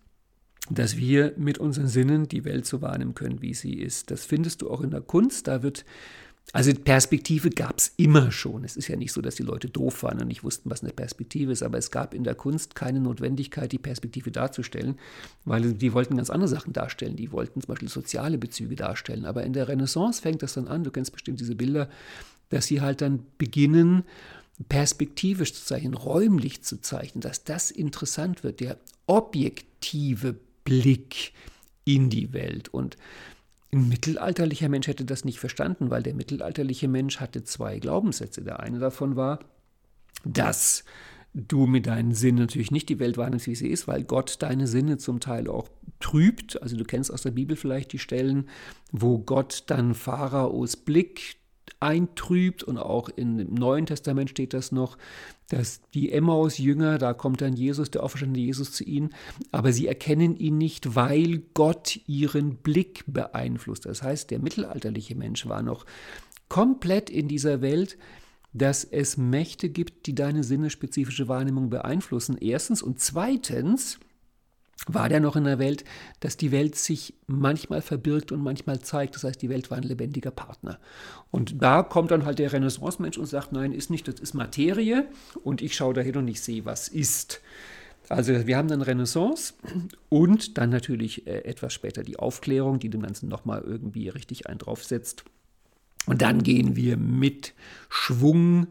dass wir mit unseren Sinnen die Welt so wahrnehmen können, wie sie ist. Das findest du auch in der Kunst. Da wird also Perspektive gab es immer schon. Es ist ja nicht so, dass die Leute doof waren und nicht wussten, was eine Perspektive ist, aber es gab in der Kunst keine Notwendigkeit, die Perspektive darzustellen, weil die wollten ganz andere Sachen darstellen. Die wollten zum Beispiel soziale Bezüge darstellen. Aber in der Renaissance fängt das dann an, du kennst bestimmt diese Bilder, dass sie halt dann beginnen, perspektivisch zu zeichnen, räumlich zu zeichnen, dass das interessant wird, der objektive Blick in die Welt. Und ein mittelalterlicher Mensch hätte das nicht verstanden, weil der mittelalterliche Mensch hatte zwei Glaubenssätze. Der eine davon war, dass du mit deinen Sinnen natürlich nicht die Welt wahrnimmst, wie sie ist, weil Gott deine Sinne zum Teil auch trübt. Also du kennst aus der Bibel vielleicht die Stellen, wo Gott dann Pharaos Blick eintrübt und auch im Neuen Testament steht das noch, dass die Emmaus-Jünger, da kommt dann Jesus, der auferstandene Jesus zu ihnen, aber sie erkennen ihn nicht, weil Gott ihren Blick beeinflusst. Das heißt, der mittelalterliche Mensch war noch komplett in dieser Welt, dass es Mächte gibt, die deine sinnespezifische Wahrnehmung beeinflussen. Erstens und zweitens war der noch in der Welt, dass die Welt sich manchmal verbirgt und manchmal zeigt. Das heißt, die Welt war ein lebendiger Partner. Und da kommt dann halt der Renaissance-Mensch und sagt, nein, ist nicht, das ist Materie und ich schaue dahin und ich sehe, was ist. Also wir haben dann Renaissance und dann natürlich äh, etwas später die Aufklärung, die dem Ganzen nochmal irgendwie richtig einen draufsetzt. Und dann gehen wir mit Schwung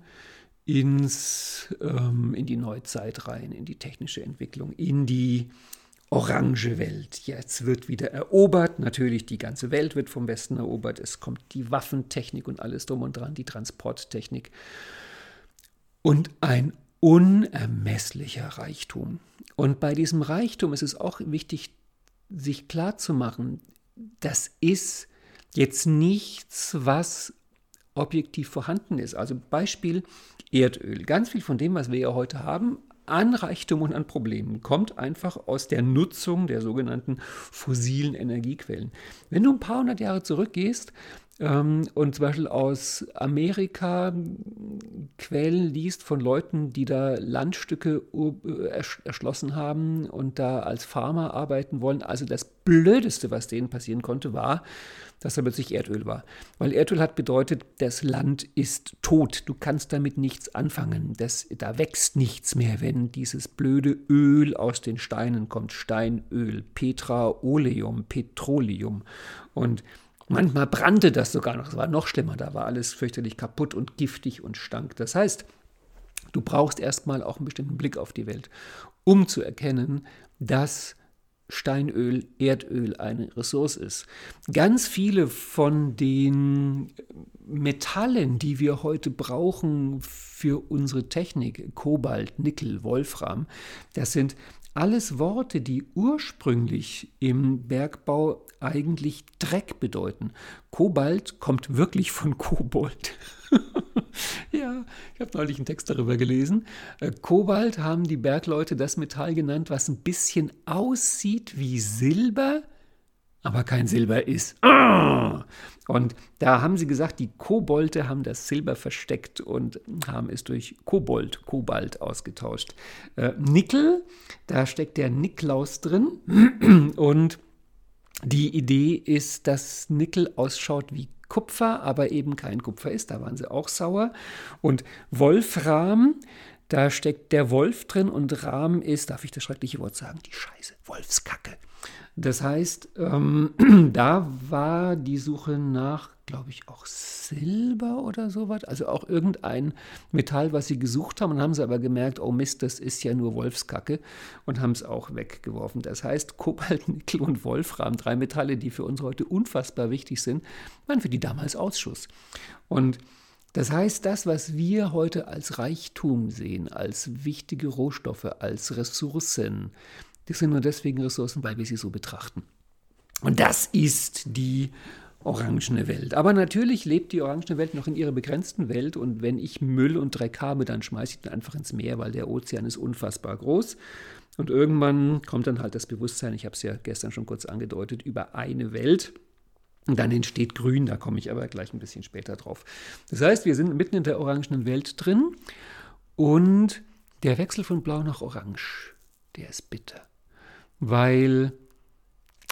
ins, ähm, in die Neuzeit rein, in die technische Entwicklung, in die orange Welt. Jetzt wird wieder erobert. Natürlich, die ganze Welt wird vom Westen erobert. Es kommt die Waffentechnik und alles drum und dran, die Transporttechnik. Und ein unermesslicher Reichtum. Und bei diesem Reichtum ist es auch wichtig, sich klarzumachen, das ist jetzt nichts, was objektiv vorhanden ist. Also Beispiel Erdöl. Ganz viel von dem, was wir ja heute haben, an Reichtum und an Problemen kommt einfach aus der Nutzung der sogenannten fossilen Energiequellen. Wenn du ein paar hundert Jahre zurückgehst, ähm, und zum Beispiel aus Amerika Quellen liest von Leuten, die da Landstücke äh, erschlossen haben und da als Farmer arbeiten wollen. Also das Blödeste, was denen passieren konnte, war, dass da plötzlich Erdöl war. Weil Erdöl hat bedeutet, das Land ist tot. Du kannst damit nichts anfangen. Das, da wächst nichts mehr, wenn dieses blöde Öl aus den Steinen kommt. Steinöl, Petraoleum, Petroleum. Und manchmal brannte das sogar noch. Es war noch schlimmer. Da war alles fürchterlich kaputt und giftig und stank. Das heißt, du brauchst erstmal auch einen bestimmten Blick auf die Welt, um zu erkennen, dass Steinöl, Erdöl eine Ressource ist. Ganz viele von den Metallen, die wir heute brauchen für unsere Technik, Kobalt, Nickel, Wolfram, das sind alles Worte, die ursprünglich im Bergbau eigentlich Dreck bedeuten. Kobalt kommt wirklich von Kobold. ich habe neulich einen Text darüber gelesen. Äh, Kobalt haben die Bergleute das Metall genannt, was ein bisschen aussieht wie Silber, aber kein Silber ist. Ah! Und da haben sie gesagt, die Kobolde haben das Silber versteckt und haben es durch Kobold, Kobalt ausgetauscht. Äh, Nickel, da steckt der Niklaus drin und die Idee ist, dass Nickel ausschaut wie Kupfer, aber eben kein Kupfer ist. Da waren sie auch sauer. Und Wolfram, da steckt der Wolf drin und Rahm ist, darf ich das schreckliche Wort sagen, die Scheiße, Wolfskacke. Das heißt, ähm, da war die Suche nach, glaube ich, auch Silber oder sowas. Also auch irgendein Metall, was sie gesucht haben. Und haben sie aber gemerkt, oh Mist, das ist ja nur Wolfskacke. Und haben es auch weggeworfen. Das heißt, Kobalt, Nickel und Wolfram, drei Metalle, die für uns heute unfassbar wichtig sind, waren für die damals Ausschuss. Und das heißt, das, was wir heute als Reichtum sehen, als wichtige Rohstoffe, als Ressourcen, die sind nur deswegen Ressourcen, weil wir sie so betrachten. Und das ist die orangene Welt. Aber natürlich lebt die orangene Welt noch in ihrer begrenzten Welt und wenn ich Müll und Dreck habe, dann schmeiße ich den einfach ins Meer, weil der Ozean ist unfassbar groß. Und irgendwann kommt dann halt das Bewusstsein, ich habe es ja gestern schon kurz angedeutet, über eine Welt. Und dann entsteht Grün, da komme ich aber gleich ein bisschen später drauf. Das heißt, wir sind mitten in der orangenen Welt drin und der Wechsel von Blau nach Orange, der ist bitter weil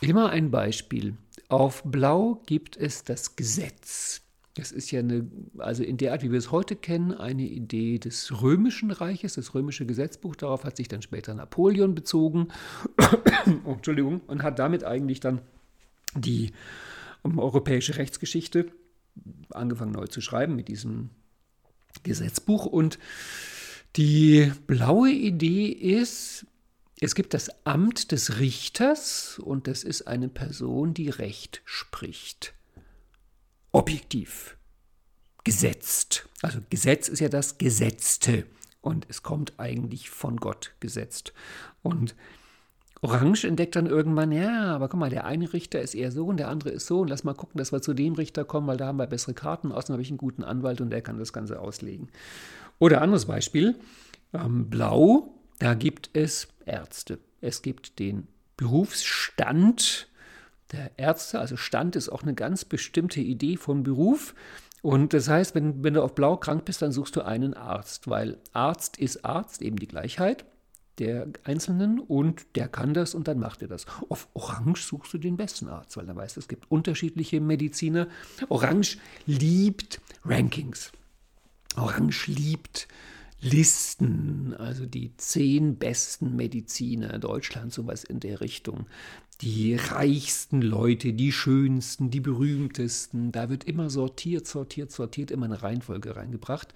immer ein Beispiel. Auf Blau gibt es das Gesetz. Das ist ja eine, also in der Art, wie wir es heute kennen, eine Idee des Römischen Reiches, das römische Gesetzbuch. Darauf hat sich dann später Napoleon bezogen. oh, Entschuldigung, und hat damit eigentlich dann die um, europäische Rechtsgeschichte angefangen neu zu schreiben mit diesem Gesetzbuch. Und die blaue Idee ist, es gibt das Amt des Richters und das ist eine Person, die Recht spricht. Objektiv. Gesetzt. Also Gesetz ist ja das Gesetzte und es kommt eigentlich von Gott gesetzt. Und Orange entdeckt dann irgendwann, ja, aber guck mal, der eine Richter ist eher so und der andere ist so und lass mal gucken, dass wir zu dem Richter kommen, weil da haben wir bessere Karten. Außerdem habe ich einen guten Anwalt und der kann das Ganze auslegen. Oder anderes Beispiel, ähm, Blau, da gibt es Ärzte. Es gibt den Berufsstand der Ärzte, also Stand ist auch eine ganz bestimmte Idee von Beruf. Und das heißt, wenn, wenn du auf Blau krank bist, dann suchst du einen Arzt, weil Arzt ist Arzt, eben die Gleichheit der Einzelnen und der kann das und dann macht er das. Auf Orange suchst du den besten Arzt, weil er weiß, es gibt unterschiedliche Mediziner. Orange liebt Rankings. Orange liebt Listen, also die zehn besten Mediziner Deutschlands, sowas in der Richtung. Die reichsten Leute, die schönsten, die berühmtesten. Da wird immer sortiert, sortiert, sortiert, immer eine Reihenfolge reingebracht.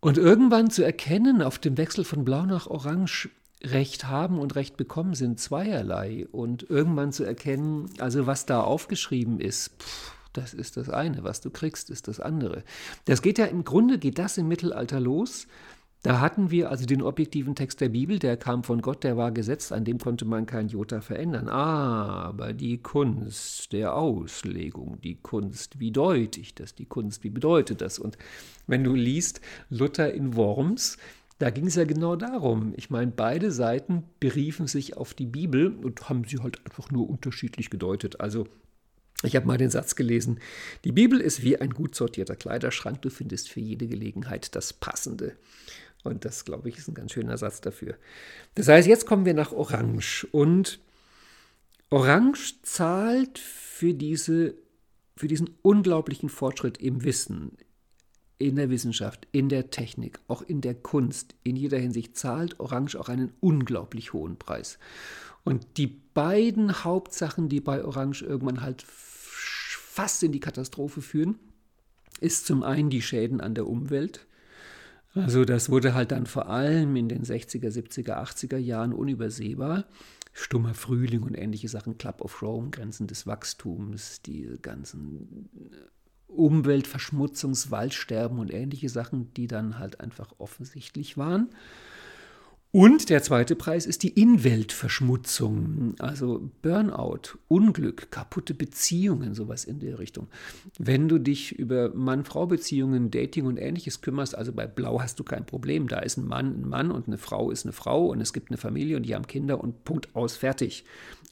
Und irgendwann zu erkennen, auf dem Wechsel von Blau nach Orange, Recht haben und Recht bekommen sind zweierlei. Und irgendwann zu erkennen, also was da aufgeschrieben ist, pff, das ist das eine, was du kriegst, ist das andere. Das geht ja im Grunde, geht das im Mittelalter los. Da hatten wir also den objektiven Text der Bibel, der kam von Gott, der war gesetzt, an dem konnte man kein Jota verändern. Aber die Kunst der Auslegung, die Kunst, wie deute ich das, die Kunst, wie bedeutet das? Und wenn du liest Luther in Worms, da ging es ja genau darum. Ich meine, beide Seiten beriefen sich auf die Bibel und haben sie halt einfach nur unterschiedlich gedeutet. Also ich habe mal den Satz gelesen, die Bibel ist wie ein gut sortierter Kleiderschrank, du findest für jede Gelegenheit das Passende. Und das, glaube ich, ist ein ganz schöner Satz dafür. Das heißt, jetzt kommen wir nach Orange. Und Orange zahlt für, diese, für diesen unglaublichen Fortschritt im Wissen, in der Wissenschaft, in der Technik, auch in der Kunst, in jeder Hinsicht zahlt Orange auch einen unglaublich hohen Preis. Und die beiden Hauptsachen, die bei Orange irgendwann halt fast in die Katastrophe führen, ist zum einen die Schäden an der Umwelt. Also das wurde halt dann vor allem in den 60er, 70er, 80er Jahren unübersehbar. Stummer Frühling und ähnliche Sachen, Club of Rome, Grenzen des Wachstums, die ganzen Umweltverschmutzungs, Waldsterben und ähnliche Sachen, die dann halt einfach offensichtlich waren. Und der zweite Preis ist die Inweltverschmutzung, also Burnout, Unglück, kaputte Beziehungen, sowas in der Richtung. Wenn du dich über Mann-Frau-Beziehungen, Dating und ähnliches kümmerst, also bei Blau hast du kein Problem. Da ist ein Mann ein Mann und eine Frau ist eine Frau und es gibt eine Familie und die haben Kinder und Punkt aus, fertig.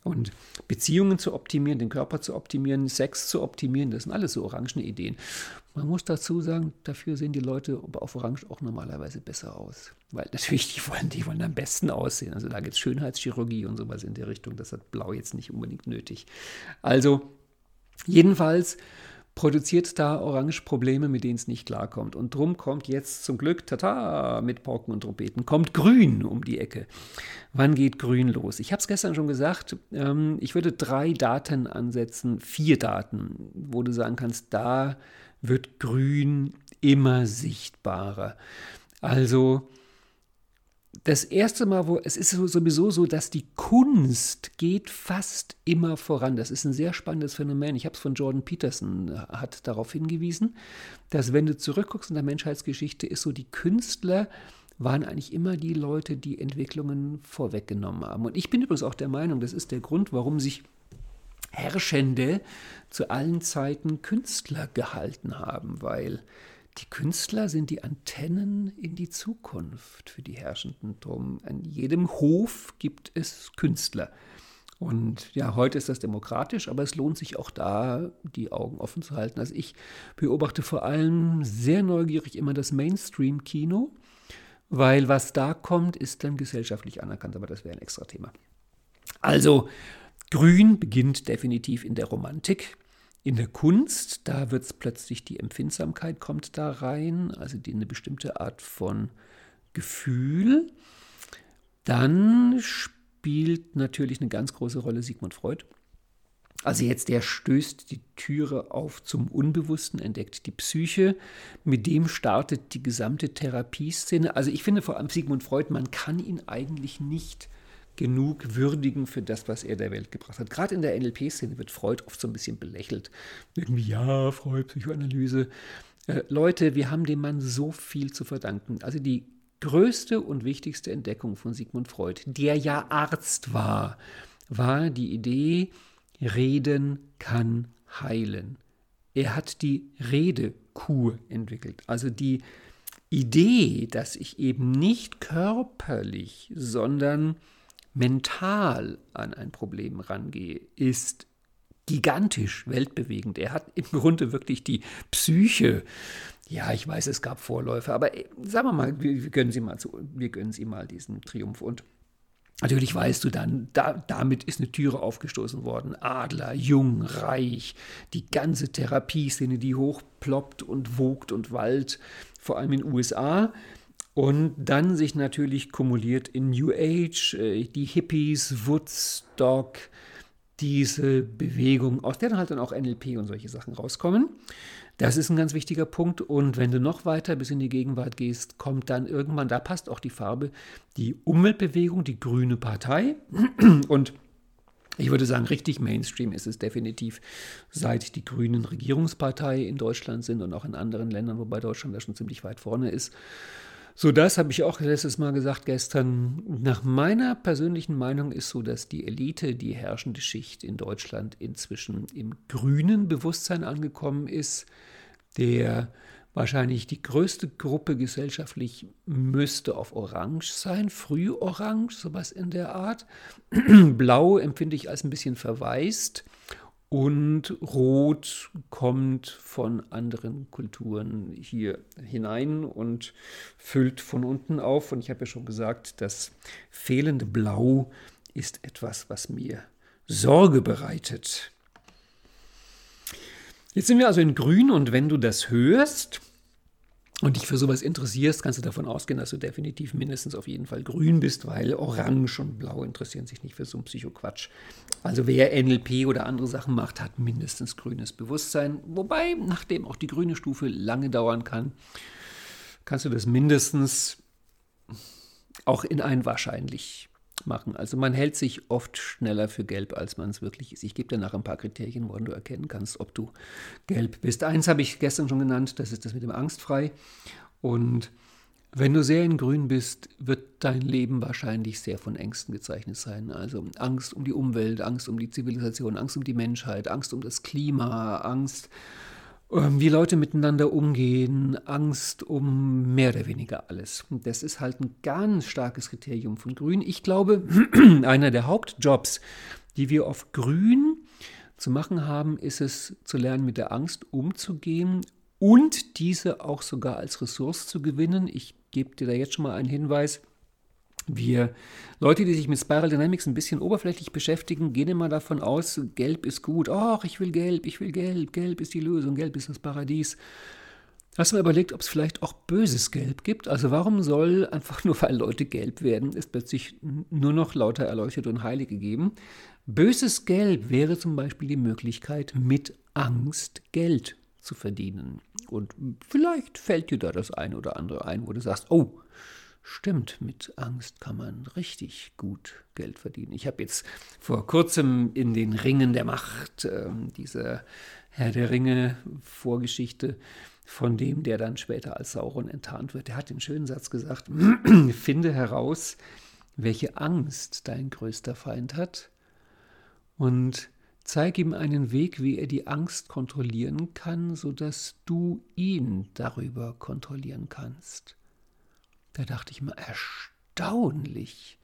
Und Beziehungen zu optimieren, den Körper zu optimieren, Sex zu optimieren, das sind alles so orangene Ideen. Man muss dazu sagen, dafür sehen die Leute auf Orange auch normalerweise besser aus. Weil natürlich, die wollen, die wollen am besten aussehen. Also da gibt es Schönheitschirurgie und sowas in der Richtung. Das hat Blau jetzt nicht unbedingt nötig. Also, jedenfalls produziert da Orange Probleme, mit denen es nicht klarkommt. Und drum kommt jetzt zum Glück, tata, mit Pauken und Trompeten, kommt Grün um die Ecke. Wann geht Grün los? Ich habe es gestern schon gesagt, ähm, ich würde drei Daten ansetzen, vier Daten, wo du sagen kannst, da wird Grün immer sichtbarer. Also das erste Mal, wo es ist sowieso so, dass die Kunst geht fast immer voran. Das ist ein sehr spannendes Phänomen. Ich habe es von Jordan Peterson äh, hat darauf hingewiesen, dass wenn du zurückguckst in der Menschheitsgeschichte, ist so die Künstler waren eigentlich immer die Leute, die Entwicklungen vorweggenommen haben. Und ich bin übrigens auch der Meinung, das ist der Grund, warum sich Herrschende zu allen Zeiten Künstler gehalten haben, weil die Künstler sind die Antennen in die Zukunft für die Herrschenden. Drum an jedem Hof gibt es Künstler. Und ja, heute ist das demokratisch, aber es lohnt sich auch da, die Augen offen zu halten. Also ich beobachte vor allem sehr neugierig immer das Mainstream-Kino, weil was da kommt, ist dann gesellschaftlich anerkannt, aber das wäre ein extra Thema. Also, Grün beginnt definitiv in der Romantik. In der Kunst, da wird es plötzlich die Empfindsamkeit kommt da rein, also die, eine bestimmte Art von Gefühl. Dann spielt natürlich eine ganz große Rolle Sigmund Freud. Also jetzt der stößt die Türe auf zum Unbewussten, entdeckt die Psyche. Mit dem startet die gesamte Therapieszene. Also ich finde vor allem Sigmund Freud, man kann ihn eigentlich nicht genug würdigen für das, was er der Welt gebracht hat. Gerade in der NLP-Szene wird Freud oft so ein bisschen belächelt. Irgendwie, ja, Freud, Psychoanalyse. Äh, Leute, wir haben dem Mann so viel zu verdanken. Also die größte und wichtigste Entdeckung von Sigmund Freud, der ja Arzt war, war die Idee, Reden kann heilen. Er hat die Redekur entwickelt. Also die Idee, dass ich eben nicht körperlich, sondern mental an ein Problem rangehe, ist gigantisch weltbewegend. Er hat im Grunde wirklich die Psyche. Ja, ich weiß, es gab Vorläufe, aber äh, sagen wir mal, wir, gönnen sie mal zu, wir gönnen sie mal diesen Triumph und Natürlich weißt du dann, da, damit ist eine Türe aufgestoßen worden. Adler, jung, reich, die ganze Therapieszene, die hochploppt und wogt und wallt, vor allem in den USA. Und dann sich natürlich kumuliert in New Age, äh, die Hippies, Woodstock, diese Bewegung, aus der dann halt dann auch NLP und solche Sachen rauskommen. Das ist ein ganz wichtiger Punkt. Und wenn du noch weiter bis in die Gegenwart gehst, kommt dann irgendwann, da passt auch die Farbe, die Umweltbewegung, die Grüne Partei. Und ich würde sagen, richtig Mainstream ist es definitiv, seit die Grünen Regierungspartei in Deutschland sind und auch in anderen Ländern, wobei Deutschland da schon ziemlich weit vorne ist. So, das habe ich auch letztes Mal gesagt gestern. Nach meiner persönlichen Meinung ist so, dass die Elite, die herrschende Schicht in Deutschland inzwischen im grünen Bewusstsein angekommen ist. Der wahrscheinlich die größte Gruppe gesellschaftlich müsste auf Orange sein, früh Orange, sowas in der Art. Blau empfinde ich als ein bisschen verwaist. Und Rot kommt von anderen Kulturen hier hinein und füllt von unten auf. Und ich habe ja schon gesagt, das fehlende Blau ist etwas, was mir Sorge bereitet. Jetzt sind wir also in Grün und wenn du das hörst, und dich für sowas interessierst, kannst du davon ausgehen, dass du definitiv mindestens auf jeden Fall grün bist, weil Orange und Blau interessieren sich nicht für so einen Psychoquatsch. Also wer NLP oder andere Sachen macht, hat mindestens grünes Bewusstsein. Wobei, nachdem auch die grüne Stufe lange dauern kann, kannst du das mindestens auch in ein wahrscheinlich machen. Also man hält sich oft schneller für gelb, als man es wirklich ist. Ich gebe dir nachher ein paar Kriterien, woran du erkennen kannst, ob du gelb bist. Eins habe ich gestern schon genannt, das ist das mit dem Angstfrei. Und wenn du sehr in Grün bist, wird dein Leben wahrscheinlich sehr von Ängsten gezeichnet sein. Also Angst um die Umwelt, Angst um die Zivilisation, Angst um die Menschheit, Angst um das Klima, Angst ähm, wie Leute miteinander umgehen, Angst um mehr oder weniger alles. Das ist halt ein ganz starkes Kriterium von Grün. Ich glaube, einer der Hauptjobs, die wir auf Grün zu machen haben, ist es zu lernen, mit der Angst umzugehen und diese auch sogar als Ressource zu gewinnen. Ich gebe dir da jetzt schon mal einen Hinweis. Wir Leute, die sich mit Spiral Dynamics ein bisschen oberflächlich beschäftigen, gehen immer davon aus, Gelb ist gut. Ach, ich will Gelb, ich will Gelb, Gelb ist die Lösung, Gelb ist das Paradies. Hast du mal überlegt, ob es vielleicht auch böses Gelb gibt? Also warum soll einfach nur, weil Leute gelb werden, es plötzlich nur noch lauter Erleuchtete und Heilige geben? Böses Gelb wäre zum Beispiel die Möglichkeit, mit Angst Geld zu verdienen. Und vielleicht fällt dir da das eine oder andere ein, wo du sagst, oh, Stimmt, mit Angst kann man richtig gut Geld verdienen. Ich habe jetzt vor kurzem in den Ringen der Macht äh, diese Herr der Ringe Vorgeschichte von dem, der dann später als Sauron enttarnt wird. Der hat den schönen Satz gesagt, finde heraus, welche Angst dein größter Feind hat und zeig ihm einen Weg, wie er die Angst kontrollieren kann, sodass du ihn darüber kontrollieren kannst. Da dachte ich mir, erstaunlich.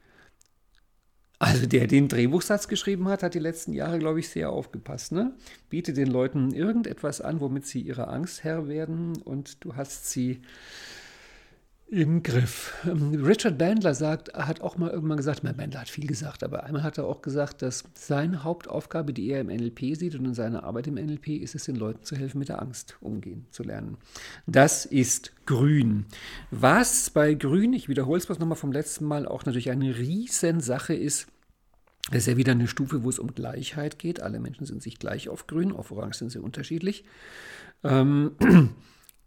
Also der den Drehbuchsatz geschrieben hat, hat die letzten Jahre, glaube ich, sehr aufgepasst. Ne? Biete den Leuten irgendetwas an, womit sie ihrer Angst Herr werden und du hast sie im Griff. Ähm, Richard Bandler sagt, hat auch mal irgendwann gesagt, mein Bandler hat viel gesagt, aber einmal hat er auch gesagt, dass seine Hauptaufgabe, die er im NLP sieht und in seiner Arbeit im NLP, ist es, den Leuten zu helfen, mit der Angst umgehen zu lernen. Das ist Grün. Was bei Grün, ich wiederhole es was nochmal vom letzten Mal, auch natürlich eine Riesensache ist, Das ist ja wieder eine Stufe, wo es um Gleichheit geht. Alle Menschen sind sich gleich auf Grün, auf Orange sind sie unterschiedlich. Ähm,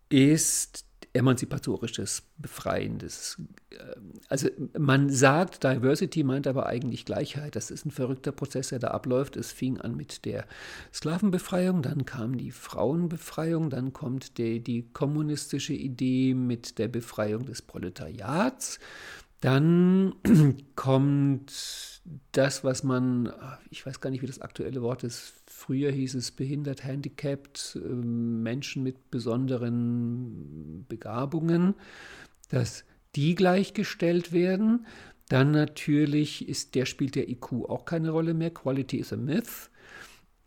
ist emanzipatorisches, befreiendes. Ähm, also man sagt, Diversity meint aber eigentlich Gleichheit. Das ist ein verrückter Prozess, der da abläuft. Es fing an mit der Sklavenbefreiung, dann kam die Frauenbefreiung, dann kommt die, die kommunistische Idee mit der Befreiung des Proletariats. Dann kommt das, was man, ich weiß gar nicht, wie das aktuelle Wort ist, früher hieß es behindert, handicapped, ähm, Menschen mit besonderen Begabungen, dass die gleichgestellt werden. Dann natürlich ist der spielt der IQ auch keine Rolle mehr. Quality is a myth.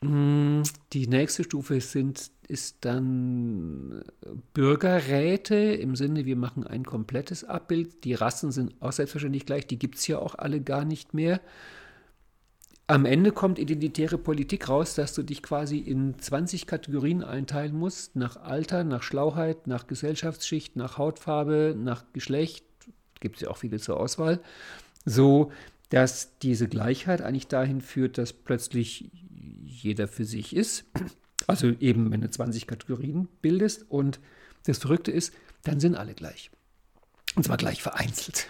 Mm, die nächste Stufe sind, ist dann Bürgerräte im Sinne, wir machen ein komplettes Abbild. Die Rassen sind auch selbstverständlich gleich, die gibt es ja auch alle gar nicht mehr. Am Ende kommt identitäre Politik raus, dass du dich quasi in 20 Kategorien einteilen musst, nach Alter, nach Schlauheit, nach Gesellschaftsschicht, nach Hautfarbe, nach Geschlecht, gibt es ja auch viele zur Auswahl, so dass diese Gleichheit eigentlich dahin führt, dass plötzlich jeder für sich ist. Also eben, wenn du 20 Kategorien bildest und das Verrückte ist, dann sind alle gleich. Und zwar gleich vereinzelt.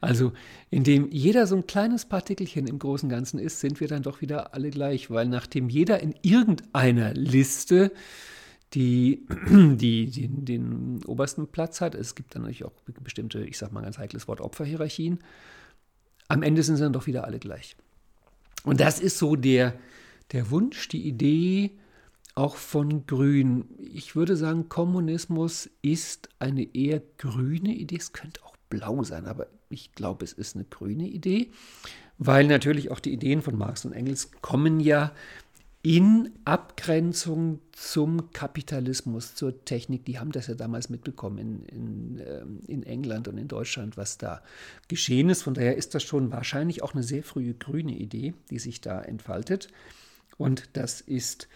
Also, indem jeder so ein kleines Partikelchen im großen Ganzen ist, sind wir dann doch wieder alle gleich, weil nachdem jeder in irgendeiner Liste die, die, die den obersten Platz hat, es gibt dann natürlich auch bestimmte, ich sage mal ganz heikles Wort, Opferhierarchien, am Ende sind sie dann doch wieder alle gleich. Und das ist so der, der Wunsch, die Idee auch von Grün. Ich würde sagen, Kommunismus ist eine eher grüne Idee. Es könnte auch blau sein, aber ich glaube, es ist eine grüne Idee, weil natürlich auch die Ideen von Marx und Engels kommen ja in Abgrenzung zum Kapitalismus, zur Technik. Die haben das ja damals mitbekommen in, in, ähm, in, England und in Deutschland, was da geschehen ist. Von daher ist das schon wahrscheinlich auch eine sehr frühe grüne Idee, die sich da entfaltet. Und das ist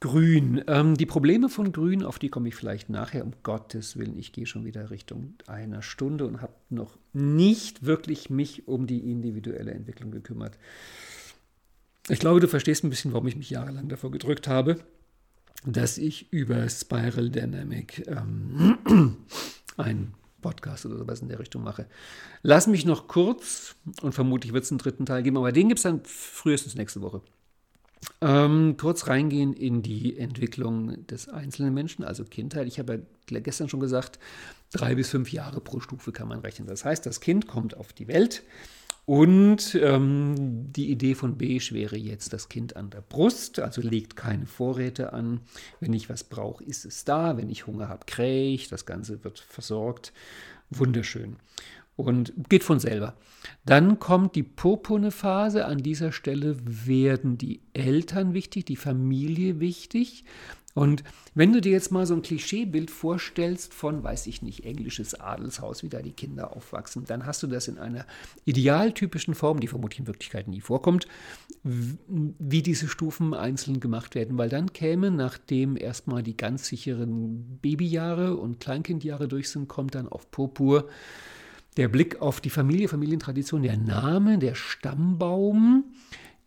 Grün. Ähm, die Probleme von Grün, auf die komme ich vielleicht nachher, um Gottes Willen. Ich gehe schon wieder Richtung einer Stunde und habe noch nicht wirklich mich um die individuelle Entwicklung gekümmert. Ich glaube, du verstehst ein bisschen, warum ich mich jahrelang davor gedrückt habe, dass ich über Spiral Dynamic ähm, einen Podcast oder sowas in der Richtung mache. Lass mich noch kurz, und vermutlich wird es einen dritten Teil geben, aber den gibt es dann frühestens nächste Woche. Ähm, kurz reingehen in die Entwicklung des einzelnen Menschen, also Kindheit. Ich habe ja gestern schon gesagt, drei bis fünf Jahre pro Stufe kann man rechnen. Das heißt, das Kind kommt auf die Welt und ähm, die Idee von Beige wäre jetzt das Kind an der Brust, also legt keine Vorräte an. Wenn ich was brauche, ist es da. Wenn ich Hunger habe, krähe ich. Das Ganze wird versorgt. Wunderschön und geht von selber. Dann kommt die purpurne Phase. An dieser Stelle werden die Eltern wichtig, die Familie wichtig. Und wenn du dir jetzt mal so ein Klischeebild vorstellst von, weiß ich nicht, englisches Adelshaus, wie da die Kinder aufwachsen, dann hast du das in einer idealtypischen Form, die vermutlich in Wirklichkeit nie vorkommt, wie diese Stufen einzeln gemacht werden, weil dann käme, nachdem erstmal die ganz sicheren Babyjahre und Kleinkindjahre durch sind, kommt dann auf Purpur der Blick auf die Familie, Familientradition, der Name, der Stammbaum,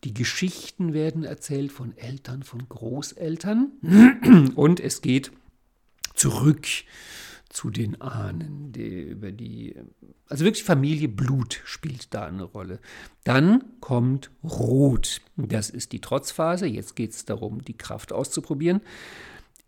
die Geschichten werden erzählt von Eltern, von Großeltern und es geht zurück zu den Ahnen, die, über die, also wirklich Familie, Blut spielt da eine Rolle. Dann kommt Rot, das ist die Trotzphase, jetzt geht es darum, die Kraft auszuprobieren.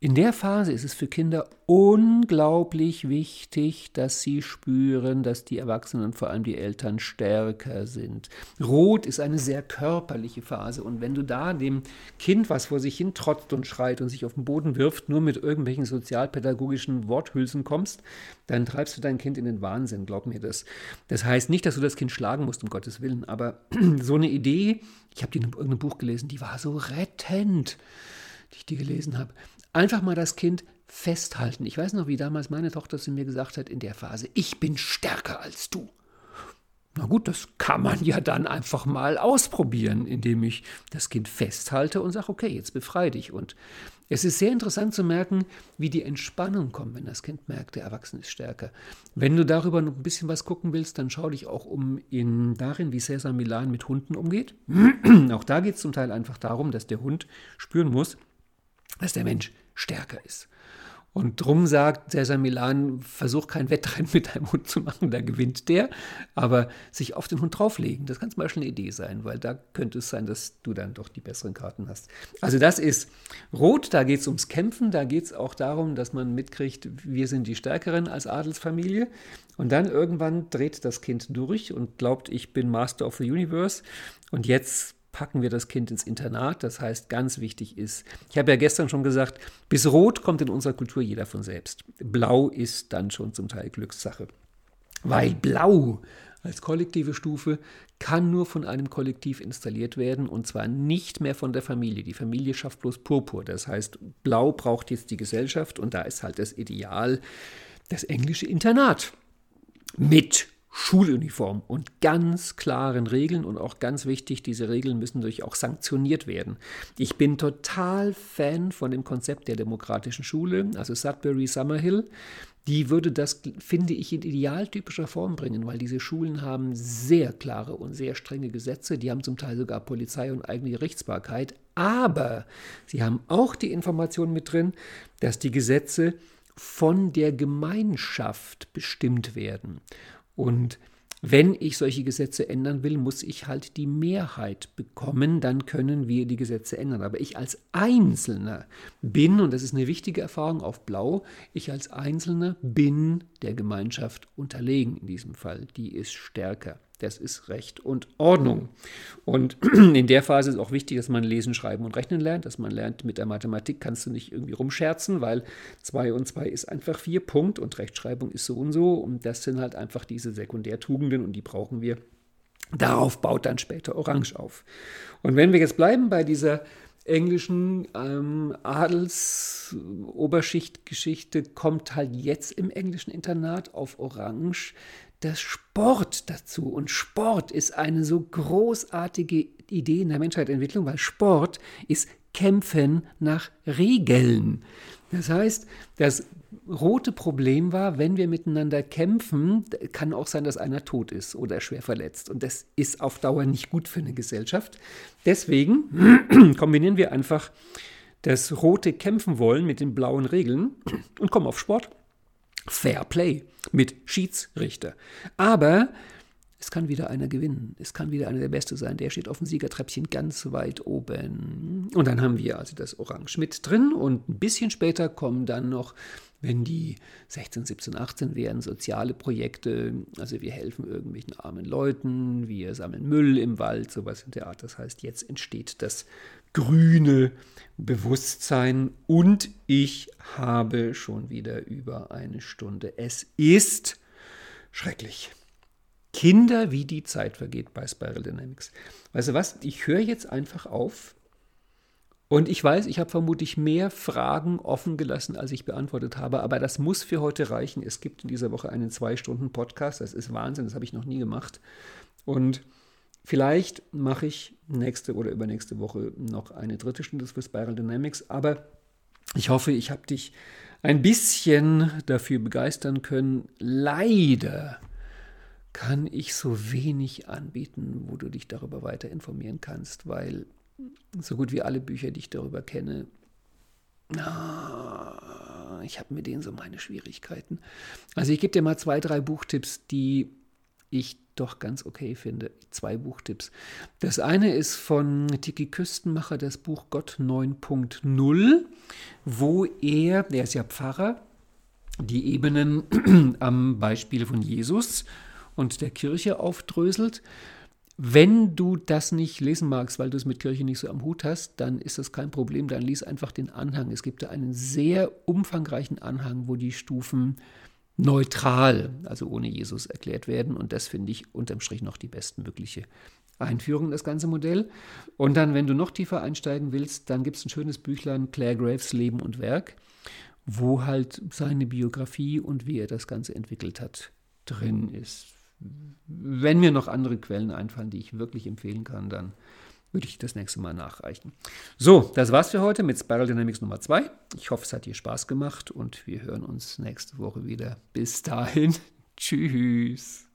In der Phase ist es für Kinder unglaublich wichtig, dass sie spüren, dass die Erwachsenen vor allem die Eltern stärker sind. Rot ist eine sehr körperliche Phase und wenn du da dem Kind, was vor sich hin trotzt und schreit und sich auf den Boden wirft, nur mit irgendwelchen sozialpädagogischen Worthülsen kommst, dann treibst du dein Kind in den Wahnsinn, glaub mir das. Das heißt nicht, dass du das Kind schlagen musst, um Gottes Willen, aber so eine Idee, ich habe die in irgendeinem Buch gelesen, die war so rettend, die ich die gelesen habe einfach mal das Kind festhalten. Ich weiß noch, wie damals meine Tochter zu mir gesagt hat in der Phase, ich bin stärker als du. Na gut, das kann man ja dann einfach mal ausprobieren, indem ich das Kind festhalte und sage, okay, jetzt befreie dich. Und Es ist sehr interessant zu merken, wie die Entspannung kommt, wenn das Kind merkt, der Erwachsene ist stärker. Wenn du darüber noch ein bisschen was gucken willst, dann schau dich auch um in darin, wie Cesar Milan mit Hunden umgeht. auch da geht es zum Teil einfach darum, dass der Hund spüren muss, dass der Mensch stärker ist. Und drum sagt Cesar Milan, versuch kein Wettrennen mit deinem Hund zu machen, da gewinnt der, aber sich auf den Hund drauflegen, das kann zum Beispiel eine Idee sein, weil da könnte es sein, dass du dann doch die besseren Karten hast. Also das ist Rot, da geht es ums Kämpfen, da geht es auch darum, dass man mitkriegt, wir sind die Stärkeren als Adelsfamilie. Und dann irgendwann dreht das Kind durch und glaubt, ich bin Master of the Universe. Und jetzt packen wir das Kind ins Internat. Das heißt, ganz wichtig ist, ich habe ja gestern schon gesagt, bis Rot kommt in unserer Kultur jeder von selbst. Blau ist dann schon zum Teil Glückssache. Weil Blau als kollektive Stufe kann nur von einem Kollektiv installiert werden und zwar nicht mehr von der Familie. Die Familie schafft bloß Purpur. Das heißt, Blau braucht jetzt die Gesellschaft und da ist halt das Ideal das englische Internat mit Schuluniform und ganz klaren Regeln und auch ganz wichtig, diese Regeln müssen durch auch sanktioniert werden. Ich bin total Fan von dem Konzept der demokratischen Schule, also Sudbury Summerhill. Die würde das, finde ich, in idealtypischer Form bringen, weil diese Schulen haben sehr klare und sehr strenge Gesetze, die haben zum Teil sogar Polizei und eigene Gerichtsbarkeit, aber sie haben auch die Information mit drin, dass die Gesetze von der Gemeinschaft bestimmt werden. Und wenn ich solche Gesetze ändern will, muss ich halt die Mehrheit bekommen, dann können wir die Gesetze ändern. Aber ich als Einzelner bin, und das ist eine wichtige Erfahrung auf Blau, ich als Einzelner bin der Gemeinschaft unterlegen in diesem Fall. Die ist stärker. Das ist Recht und Ordnung. Und in der Phase ist auch wichtig, dass man lesen, schreiben und rechnen lernt, dass man lernt, mit der Mathematik kannst du nicht irgendwie rumscherzen, weil 2 und 2 ist einfach 4 Punkt und Rechtschreibung ist so und so. Und das sind halt einfach diese Sekundärtugenden und die brauchen wir. Darauf baut dann später Orange auf. Und wenn wir jetzt bleiben bei dieser englischen ähm, Adels-Oberschichtgeschichte, kommt halt jetzt im englischen Internat auf Orange das Sport dazu. Und Sport ist eine so großartige Idee in der Menschheitsentwicklung, weil Sport ist Kämpfen nach Regeln. Das heißt, das rote Problem war, wenn wir miteinander kämpfen, kann auch sein, dass einer tot ist oder schwer verletzt. Und das ist auf Dauer nicht gut für eine Gesellschaft. Deswegen kombinieren wir einfach das rote Kämpfen wollen mit den blauen Regeln und kommen auf Sport. Fair Play mit Schiedsrichter. Aber es kann wieder einer gewinnen. Es kann wieder einer der Beste sein. Der steht auf dem Siegertreppchen ganz weit oben. Und dann haben wir also das Orange mit drin. Und ein bisschen später kommen dann noch, wenn die 16, 17, 18 werden, soziale Projekte. Also wir helfen irgendwelchen armen Leuten, wir sammeln Müll im Wald, sowas in der Art. Das heißt, jetzt entsteht das grüne Bewusstsein und ich habe schon wieder über eine Stunde. Es ist schrecklich. Kinder, wie die Zeit vergeht bei Spiral Dynamics. Weißt du was? Ich höre jetzt einfach auf. Und ich weiß, ich habe vermutlich mehr Fragen offen gelassen, als ich beantwortet habe, aber das muss für heute reichen. Es gibt in dieser Woche einen zwei-Stunden-Podcast. Das ist Wahnsinn, das habe ich noch nie gemacht. Und Vielleicht mache ich nächste oder übernächste Woche noch eine dritte Stunde für Spiral Dynamics, aber ich hoffe, ich habe dich ein bisschen dafür begeistern können. Leider kann ich so wenig anbieten, wo du dich darüber weiter informieren kannst, weil so gut wie alle Bücher, die ich darüber kenne, ich habe mit denen so meine Schwierigkeiten. Also ich gebe dir mal zwei, drei Buchtipps, die ich doch ganz okay finde. Zwei Buchtipps. Das eine ist von Tiki Küstenmacher, das Buch Gott 9.0, wo er, der ist ja Pfarrer, die Ebenen am Beispiel von Jesus und der Kirche aufdröselt. Wenn du das nicht lesen magst, weil du es mit Kirche nicht so am Hut hast, dann ist das kein Problem. Dann lies einfach den Anhang. Es gibt da einen sehr umfangreichen Anhang, wo die Stufen neutral, also ohne Jesus erklärt werden. Und das finde ich unterm Strich noch die bestmögliche Einführung in das ganze Modell. Und dann, wenn du noch tiefer einsteigen willst, dann gibt es ein schönes Büchlein, Claire Graves Leben und Werk, wo halt seine Biografie und wie er das Ganze entwickelt hat, drin ist. Wenn mir noch andere Quellen einfallen, die ich wirklich empfehlen kann, dann würde ich das nächste Mal nachreichen. So, das war's für heute mit Spiral Dynamics Nummer 2. Ich hoffe, es hat dir Spaß gemacht und wir hören uns nächste Woche wieder. Bis dahin, tschüss.